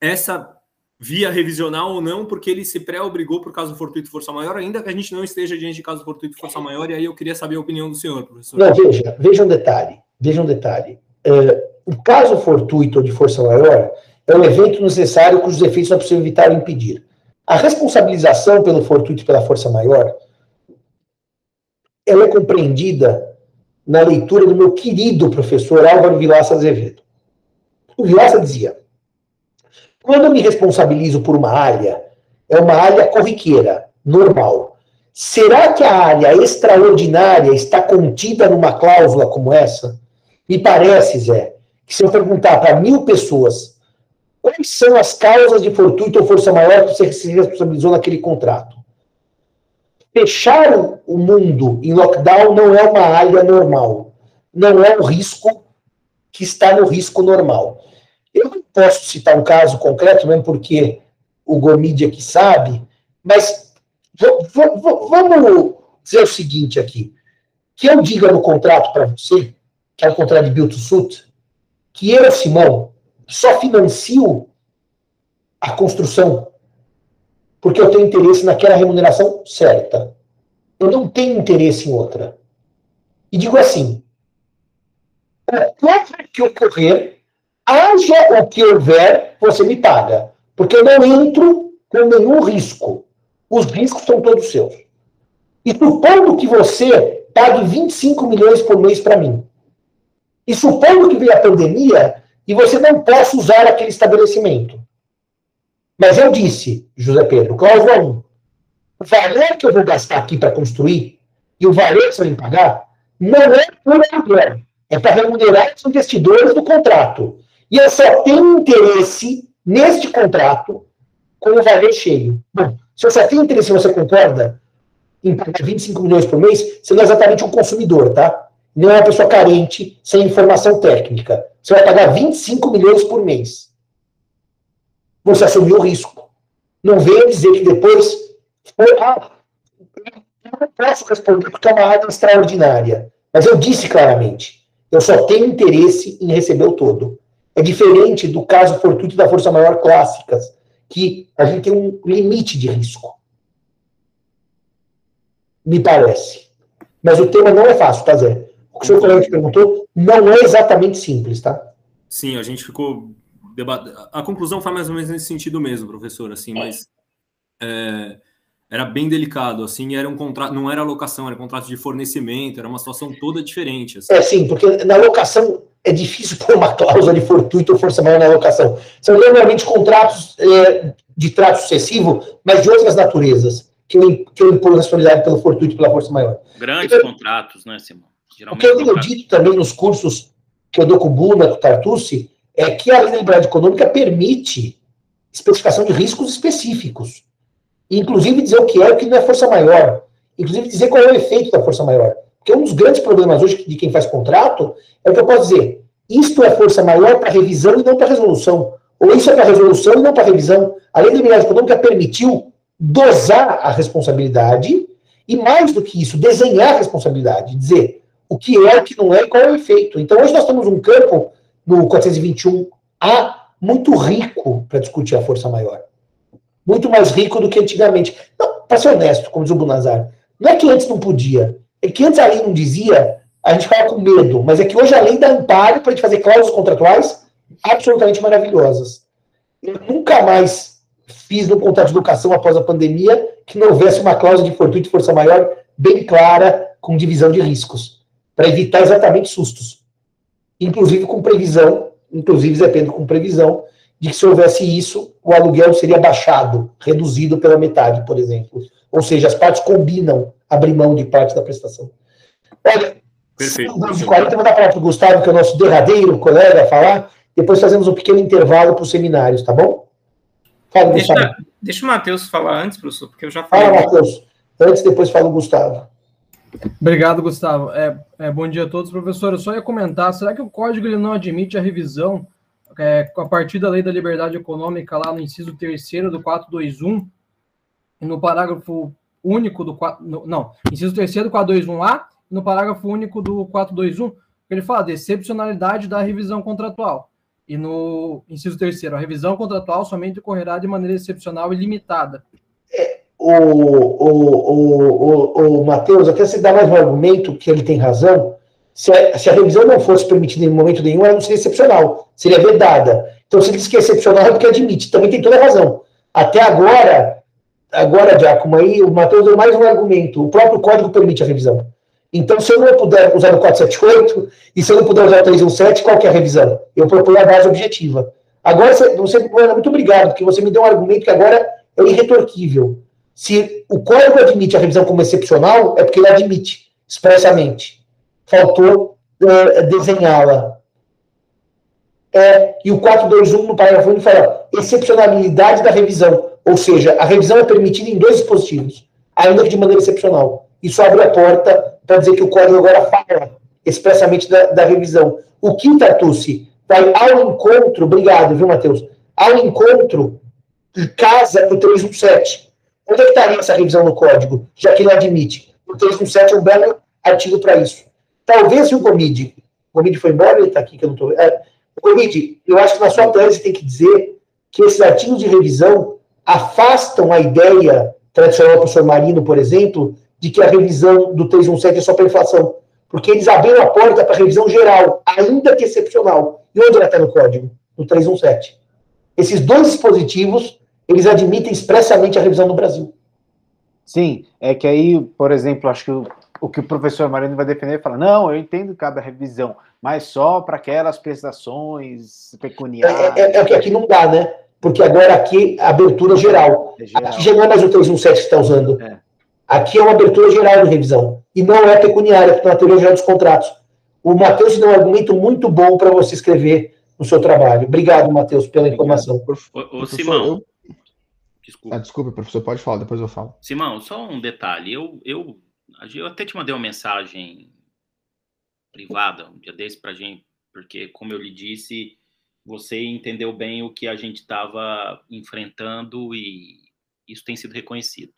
Speaker 10: essa via revisional ou não, porque ele se pré-obrigou por caso fortuito e força maior, ainda que a gente não esteja diante de caso fortuito e força maior, e aí eu queria saber a opinião do senhor, professor.
Speaker 1: Não, veja, veja um detalhe, veja um detalhe. Uh, o caso fortuito ou de força maior é um evento necessário cujos efeitos não é possível evitar ou impedir. A responsabilização pelo fortuito e pela força maior, ela é compreendida na leitura do meu querido professor Álvaro Vilaça Azevedo. O Vilaça dizia: quando eu me responsabilizo por uma área, é uma área corriqueira, normal. Será que a área extraordinária está contida numa cláusula como essa? Me parece, Zé, que se eu perguntar para mil pessoas quais são as causas de fortuito ou força maior que você se responsabilizou naquele contrato, fechar o mundo em lockdown não é uma área normal. Não é um risco que está no risco normal. Eu não posso citar um caso concreto, mesmo porque o Gomide aqui sabe, mas vamos dizer o seguinte aqui. Que eu diga no contrato para você, que é o contrato de Build to Suit, que eu, Simão, só financio a construção porque eu tenho interesse naquela remuneração certa. Eu não tenho interesse em outra. E digo assim: qualquer que ocorrer, haja o que houver, você me paga. Porque eu não entro com nenhum risco. Os riscos são todos seus. E supondo que você pague 25 milhões por mês para mim, e supondo que veio a pandemia e você não possa usar aquele estabelecimento. Mas eu disse, José Pedro, cláusula 1, o valor que eu vou gastar aqui para construir e o valor que você vai me pagar não é por aluguel, é para remunerar os investidores do contrato. E eu só tenho interesse neste contrato com o valor cheio. Bom, se só tenho interesse, você concorda em pagar 25 milhões por mês, você não é exatamente um consumidor, tá? Não é uma pessoa carente, sem informação técnica. Você vai pagar 25 milhões por mês. Você assumiu o risco. Não venha dizer que depois eu não posso responder porque é uma área extraordinária. Mas eu disse claramente, eu só tenho interesse em receber o todo. É diferente do caso fortuito da força maior clássicas, que a gente tem um limite de risco. Me parece. Mas o tema não é fácil, tá, Zé? O que o senhor colega perguntou não é exatamente simples, tá?
Speaker 10: Sim, a gente ficou debatendo. A conclusão foi mais ou menos nesse sentido mesmo, professor, assim, mas é, era bem delicado, assim, era um contrato, não era locação, era contrato de fornecimento, era uma situação toda diferente.
Speaker 1: Assim. É, sim, porque na locação é difícil pôr uma cláusula de fortuito ou força maior na locação. São normalmente contratos é, de trato sucessivo, mas de outras naturezas, que eu, que eu responsabilidade pelo fortuito e pela força maior.
Speaker 6: Grandes então, contratos, né, Simão?
Speaker 1: Geralmente o que eu tenho dito também nos cursos que eu dou com o Buna, com o Tartucci, é que a liberdade econômica permite especificação de riscos específicos. Inclusive dizer o que é e o que não é força maior. Inclusive dizer qual é o efeito da força maior. Porque um dos grandes problemas hoje de quem faz contrato é o que eu posso dizer. Isto é força maior para revisão e não para resolução. Ou isso é para resolução e não para revisão. A lei da liberdade econômica permitiu dosar a responsabilidade e, mais do que isso, desenhar a responsabilidade. Dizer, o que é, o que não é e qual é o efeito. Então, hoje nós temos um campo, no 421A, muito rico para discutir a força maior. Muito mais rico do que antigamente. Não, para ser honesto, como diz o Bunazar, não é que antes não podia, é que antes a lei não dizia, a gente ficava com medo, mas é que hoje a lei dá amparo para a gente fazer cláusulas contratuais absolutamente maravilhosas. Eu nunca mais fiz no contrato de educação após a pandemia que não houvesse uma cláusula de fortuito e força maior bem clara, com divisão de riscos para evitar exatamente sustos. Inclusive com previsão, inclusive Pedro com previsão, de que se houvesse isso, o aluguel seria baixado, reduzido pela metade, por exemplo. Ou seja, as partes combinam abrir mão de parte da prestação. Olha, Perfeito. 40, vou dar para o Gustavo, que é o nosso derradeiro colega, falar. Depois fazemos um pequeno intervalo para os seminários, tá bom?
Speaker 7: Fala, deixa, Gustavo. Deixa o Matheus falar antes, professor, porque eu já falei.
Speaker 1: Fala, Matheus. Antes, depois fala o Gustavo.
Speaker 11: Obrigado, Gustavo. É, é, bom dia a todos, professor. Eu só ia comentar, será que o código ele não admite a revisão é, a partir da Lei da Liberdade Econômica, lá no inciso 3 do 421, no parágrafo único do 4, no, não, inciso 3 do 421A, no parágrafo único do 421, ele fala de excepcionalidade da revisão contratual. E no inciso 3 a revisão contratual somente ocorrerá de maneira excepcional e limitada.
Speaker 1: É, o, o, o, o, o Matheus, até se dá mais um argumento que ele tem razão, se a, se a, revisão não fosse permitida em momento nenhum, ela não seria excepcional, seria vedada. Então, se ele diz que é excepcional, é porque admite, também tem toda a razão. Até agora, agora, Giacomo, aí o Matheus deu mais um argumento. O próprio código permite a revisão. Então, se eu não puder usar o 478 e se eu não puder usar o 317, qual que é a revisão? Eu proponho a base objetiva. Agora, você, muito obrigado, porque você me deu um argumento que agora é irretorquível. Se o código admite a revisão como excepcional, é porque ele admite expressamente. Faltou uh, desenhá-la. É, e o 421 no parágrafo 1 fala excepcionalidade da revisão. Ou seja, a revisão é permitida em dois dispositivos, ainda que de maneira excepcional. Isso abre a porta para dizer que o código agora fala expressamente da, da revisão. O que, Tartucci, vai ao encontro, obrigado, viu, Matheus? Ao encontro de casa do 317. Onde é que estaria essa revisão no código, já que não admite? O 317 é um belo artigo para isso. Talvez o Gomide, o Gomide foi embora, ele está aqui, que eu não estou... É, Gomide, eu acho que na sua tese tem que dizer que esses artigos de revisão afastam a ideia tradicional do professor Marino, por exemplo, de que a revisão do 317 é só para inflação. Porque eles abriram a porta para revisão geral, ainda que excepcional. E onde ela está no código? No 317. Esses dois dispositivos, eles admitem expressamente a revisão no Brasil.
Speaker 5: Sim, é que aí, por exemplo, acho que o, que o professor Marino vai defender fala, não, eu entendo que cabe a revisão, mas só para aquelas prestações pecuniárias.
Speaker 1: É, é, é, que aqui não dá, né? Porque agora aqui a abertura geral. É geral. Aqui já não é mais o 317 que está usando. É. Aqui é uma abertura geral de revisão. E não é pecuniária, porque é uma teoria geral dos contratos. O Matheus deu um argumento muito bom para você escrever no seu trabalho. Obrigado, Matheus, pela informação.
Speaker 6: Ô, ô Simão.
Speaker 9: Desculpa. Ah, desculpa, professor, pode falar, depois eu falo.
Speaker 6: Simão, só um detalhe. Eu, eu, eu até te mandei uma mensagem privada um dia desse para gente, porque, como eu lhe disse, você entendeu bem o que a gente estava enfrentando e isso tem sido reconhecido.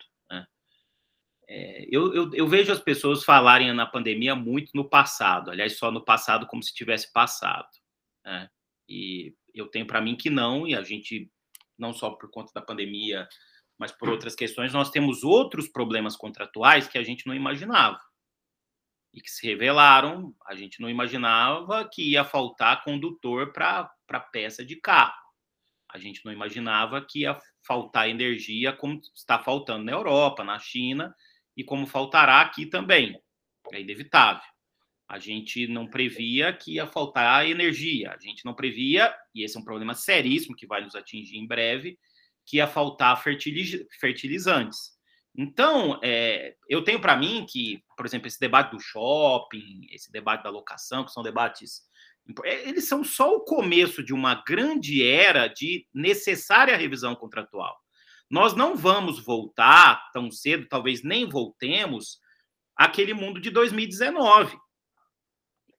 Speaker 6: É, eu, eu, eu, vejo as pessoas falarem na pandemia muito no passado, aliás, só no passado, como se tivesse passado. Né? E eu tenho para mim que não, e a gente, não só por conta da pandemia, mas por outras questões, nós temos outros problemas contratuais que a gente não imaginava e que se revelaram. A gente não imaginava que ia faltar condutor para peça de carro. A gente não imaginava que ia faltar energia como está faltando na Europa, na China e como faltará aqui também. É inevitável. A gente não previa que ia faltar energia, a gente não previa, e esse é um problema seríssimo que vai nos atingir em breve, que ia faltar fertiliz fertilizantes. Então, é, eu tenho para mim que, por exemplo, esse debate do shopping, esse debate da locação, que são debates. É, eles são só o começo de uma grande era de necessária revisão contratual. Nós não vamos voltar tão cedo, talvez nem voltemos, àquele mundo de 2019.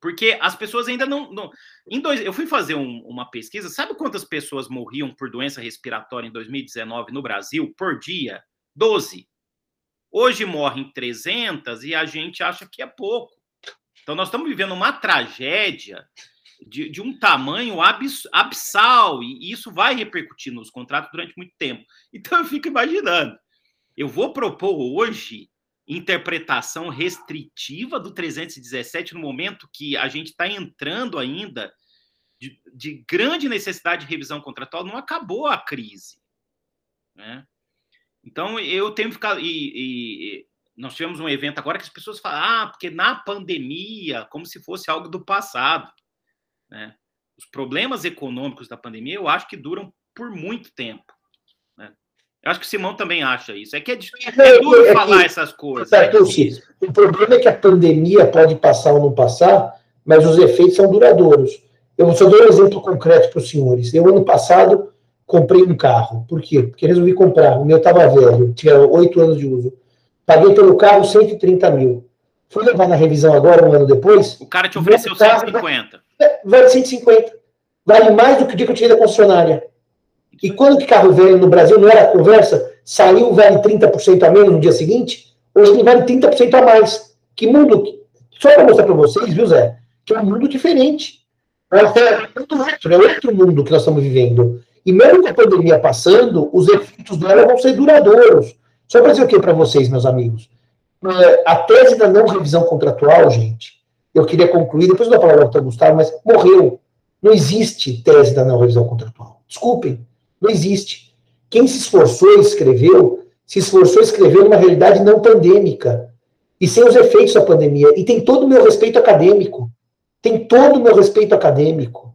Speaker 6: Porque as pessoas ainda não. não em dois, eu fui fazer um, uma pesquisa. Sabe quantas pessoas morriam por doença respiratória em 2019 no Brasil por dia? 12. Hoje morrem 300 e a gente acha que é pouco. Então, nós estamos vivendo uma tragédia de, de um tamanho abs, abissal, e isso vai repercutir nos contratos durante muito tempo. Então eu fico imaginando, eu vou propor hoje interpretação restritiva do 317 no momento que a gente está entrando ainda de, de, grande necessidade de revisão contratual, não acabou a crise. Né? Então eu tenho que ficar. E, e, nós tivemos um evento agora que as pessoas falam, ah, porque na pandemia, como se fosse algo do passado. Né? Os problemas econômicos da pandemia, eu acho que duram por muito tempo. Né? Eu acho que o Simão também acha isso. É que é, é, duro é, falar essas coisas. É
Speaker 1: o problema é que a pandemia pode passar ou não passar, mas os efeitos são duradouros. Eu só dou um exemplo concreto para os senhores. Eu, ano passado, comprei um carro. Por quê? Porque resolvi comprar. O meu estava velho, tinha oito anos de uso. Paguei pelo carro 130 mil. Fui levar na revisão agora, um ano depois.
Speaker 6: O cara te ofereceu 150
Speaker 1: vale 150. Vale mais do que o dia que eu tirei da concessionária. E quando que carro velho no Brasil não era conversa, saiu vale 30% a menos no dia seguinte, hoje ele vale 30% a mais. Que mundo. Só para mostrar para vocês, viu, Zé? Que é um mundo diferente. É, é outro, é outro mundo que nós estamos vivendo. E mesmo com a pandemia passando, os efeitos dela vão ser duradouros. Só para dizer o que para vocês, meus amigos? É, a tese da não revisão contratual, gente, eu queria concluir, depois da palavra para o Gustavo, mas morreu. Não existe tese da não revisão contratual. Desculpem, não existe. Quem se esforçou e escreveu se esforçou escrevendo uma realidade não pandêmica e sem os efeitos da pandemia. E tem todo o meu respeito acadêmico. Tem todo o meu respeito acadêmico.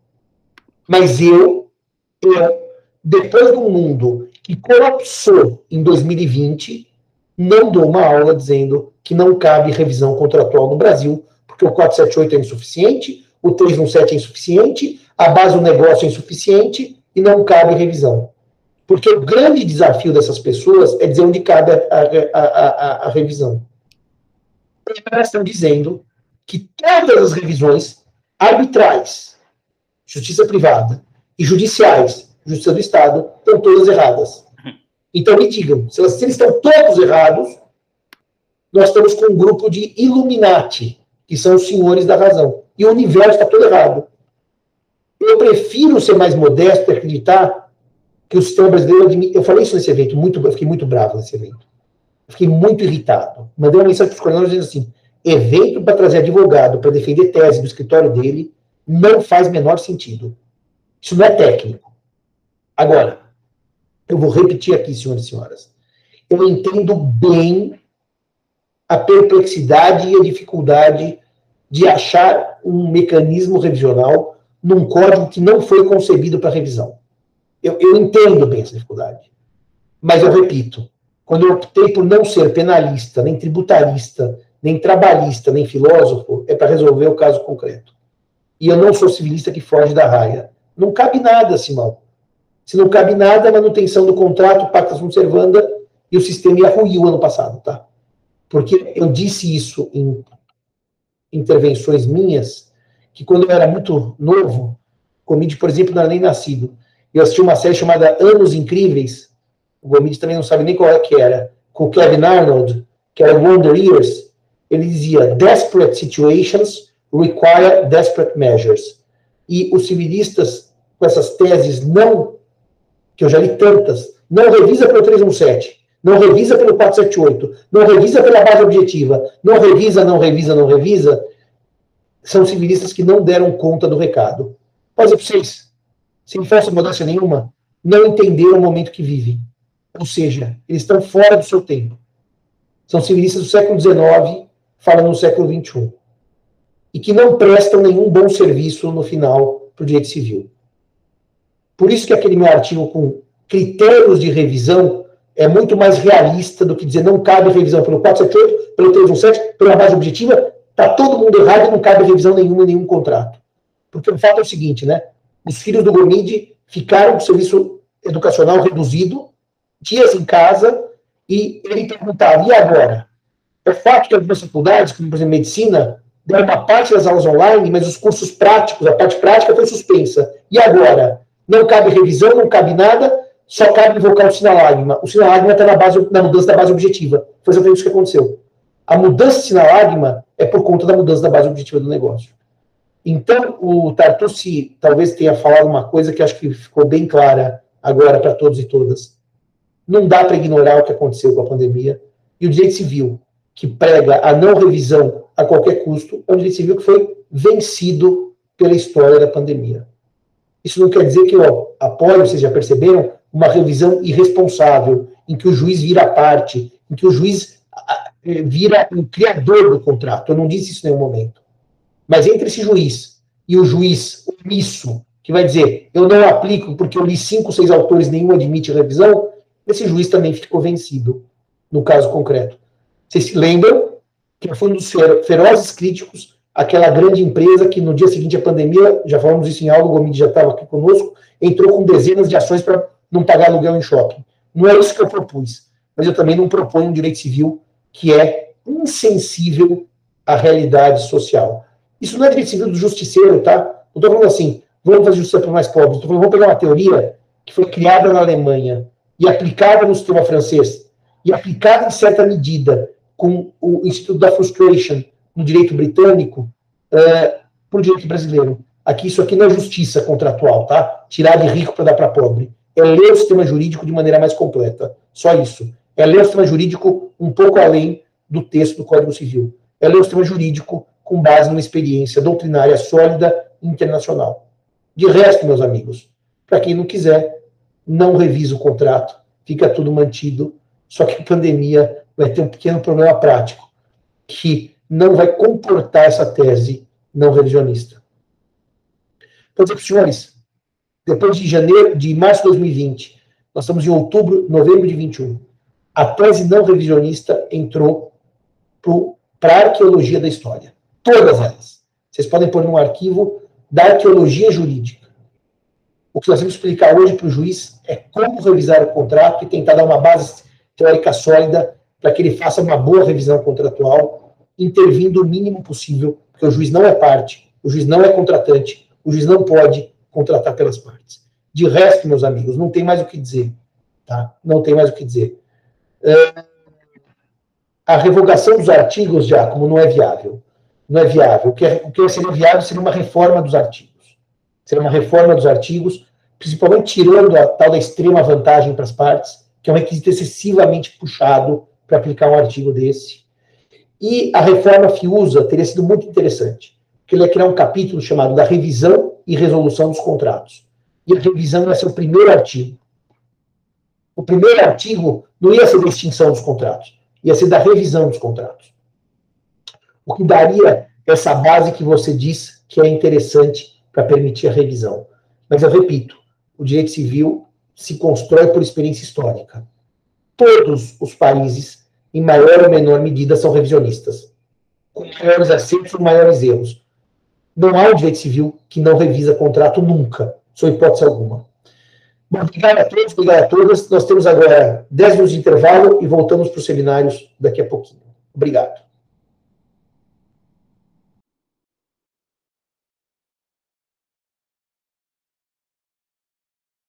Speaker 1: Mas eu, eu depois de um mundo que colapsou em 2020, não dou uma aula dizendo que não cabe revisão contratual no Brasil, porque o 478 é insuficiente, o 317 é insuficiente, a base do negócio é insuficiente e não cabe revisão. Porque o grande desafio dessas pessoas é dizer onde cabe a, a, a, a revisão. Elas estão dizendo que todas as revisões arbitrais, justiça privada, e judiciais, justiça do Estado, estão todas erradas. Então me digam, se, eles estão todos errados, nós estamos com um grupo de Illuminati, que são os senhores da razão. E o universo está todo errado. Eu prefiro ser mais modesto e acreditar que o sistema brasileiro. Eu falei isso nesse evento, muito, eu fiquei muito bravo nesse evento. Eu fiquei muito irritado. Mandei uma mensagem para os coordenadores dizendo assim: evento para trazer advogado para defender tese do escritório dele não faz menor sentido. Isso não é técnico. Agora, eu vou repetir aqui, senhores e senhoras. Eu entendo bem a perplexidade e a dificuldade de achar um mecanismo revisional num código que não foi concebido para revisão. Eu, eu entendo bem essa dificuldade. Mas eu repito, quando eu optei por não ser penalista, nem tributarista, nem trabalhista, nem filósofo, é para resolver o caso concreto. E eu não sou civilista que foge da raia. Não cabe nada, Simão. Se não cabe nada, a manutenção do contrato, pacta sunt servanda, e o sistema ia ruir o ano passado, tá? Porque eu disse isso em intervenções minhas, que quando eu era muito novo, Gomide, por exemplo, não era nem nascido, eu assisti uma série chamada Anos Incríveis, o Gomide também não sabe nem qual é que era, com o Kevin Arnold, que era Wonder Years, ele dizia, desperate situations require desperate measures. E os civilistas, com essas teses não, que eu já li tantas, não revisa pelo 317, não revisa pelo 478, não revisa pela base objetiva, não revisa, não revisa, não revisa, são civilistas que não deram conta do recado. Pode dizer para vocês, sem falsa modéstia nenhuma, não entenderam o momento que vivem. Ou seja, eles estão fora do seu tempo. São civilistas do século XIX, falando no século XXI e que não prestam nenhum bom serviço no final para o direito civil. Por isso que aquele meu artigo com critérios de revisão é muito mais realista do que dizer não cabe revisão pelo 478, pelo 317, pela base objetiva, está todo mundo errado e não cabe revisão nenhuma em nenhum contrato. Porque o fato é o seguinte, né? Os filhos do Gomide ficaram com serviço educacional reduzido, dias em casa, e ele perguntava, e agora? É fato que algumas faculdades, como por exemplo medicina, deram uma parte das aulas online, mas os cursos práticos, a parte prática foi suspensa. E agora? Não cabe revisão, não cabe nada, só cabe invocar o sinalagma. O sinalagma está na, na mudança da base objetiva. Foi exatamente isso que aconteceu. A mudança de sinalagma é por conta da mudança da base objetiva do negócio. Então, o Tartucci talvez tenha falado uma coisa que acho que ficou bem clara agora para todos e todas. Não dá para ignorar o que aconteceu com a pandemia. E o direito civil, que prega a não revisão a qualquer custo, é um direito civil que foi vencido pela história da pandemia. Isso não quer dizer que eu apoio, vocês já perceberam, uma revisão irresponsável, em que o juiz vira parte, em que o juiz vira o criador do contrato. Eu não disse isso em nenhum momento. Mas entre esse juiz e o juiz omisso, que vai dizer, eu não aplico porque eu li cinco, seis autores, nenhum admite revisão, esse juiz também ficou vencido, no caso concreto. Vocês se lembram que foi dos ferozes críticos aquela grande empresa que no dia seguinte à pandemia, já falamos isso em aula, o Gomide já estava aqui conosco, entrou com dezenas de ações para não pagar aluguel em shopping. Não é isso que eu propus, mas eu também não proponho um direito civil que é insensível à realidade social. Isso não é direito civil do justiceiro, tá? Não estou falando assim, vamos fazer justiça para mais pobres. Estou falando, vamos pegar uma teoria que foi criada na Alemanha e aplicada no sistema francês e aplicada em certa medida com o Instituto da Frustration no direito britânico é, para o direito brasileiro. Aqui, isso aqui não é justiça contratual, tá? Tirar de rico para dar para pobre. É ler o sistema jurídico de maneira mais completa. Só isso. É ler o sistema jurídico um pouco além do texto do Código Civil. É ler o sistema jurídico com base numa experiência doutrinária sólida internacional. De resto, meus amigos, para quem não quiser, não revisa o contrato, fica tudo mantido Só que a pandemia vai ter um pequeno problema prático, que não vai comportar essa tese não revisionista. Vou dizer para os senhores, depois de janeiro, de março de 2020, nós estamos em outubro, novembro de 21. A tese não revisionista entrou para a arqueologia da história. Todas elas. Vocês podem pôr num arquivo da arqueologia jurídica. O que nós vamos explicar hoje para o juiz é como revisar o contrato e tentar dar uma base teórica sólida para que ele faça uma boa revisão contratual, intervindo o mínimo possível, porque o juiz não é parte, o juiz não é contratante, o juiz não pode contratar pelas partes. De resto, meus amigos, não tem mais o que dizer. Tá? Não tem mais o que dizer. É, a revogação dos artigos, Giacomo, não é viável. Não é viável. O que, é, o que seria viável seria uma reforma dos artigos. Seria uma reforma dos artigos, principalmente tirando a tal da extrema vantagem para as partes, que é um requisito excessivamente puxado para aplicar um artigo desse. E a reforma FIUSA teria sido muito interessante, porque ele ia criar um capítulo chamado da revisão e resolução dos contratos. E a revisão ia ser o primeiro artigo. O primeiro artigo não ia ser da extinção dos contratos, ia ser da revisão dos contratos. O que daria essa base que você diz que é interessante para permitir a revisão. Mas eu repito, o direito civil se constrói por experiência histórica. Todos os países, em maior ou menor medida, são revisionistas, com maiores acertos ou maiores erros. Não há um direito civil que não revisa contrato nunca, sob hipótese alguma. Bom, obrigado a todos, obrigado a todas. Nós temos agora 10 minutos de intervalo e voltamos para os seminários daqui a pouquinho. Obrigado.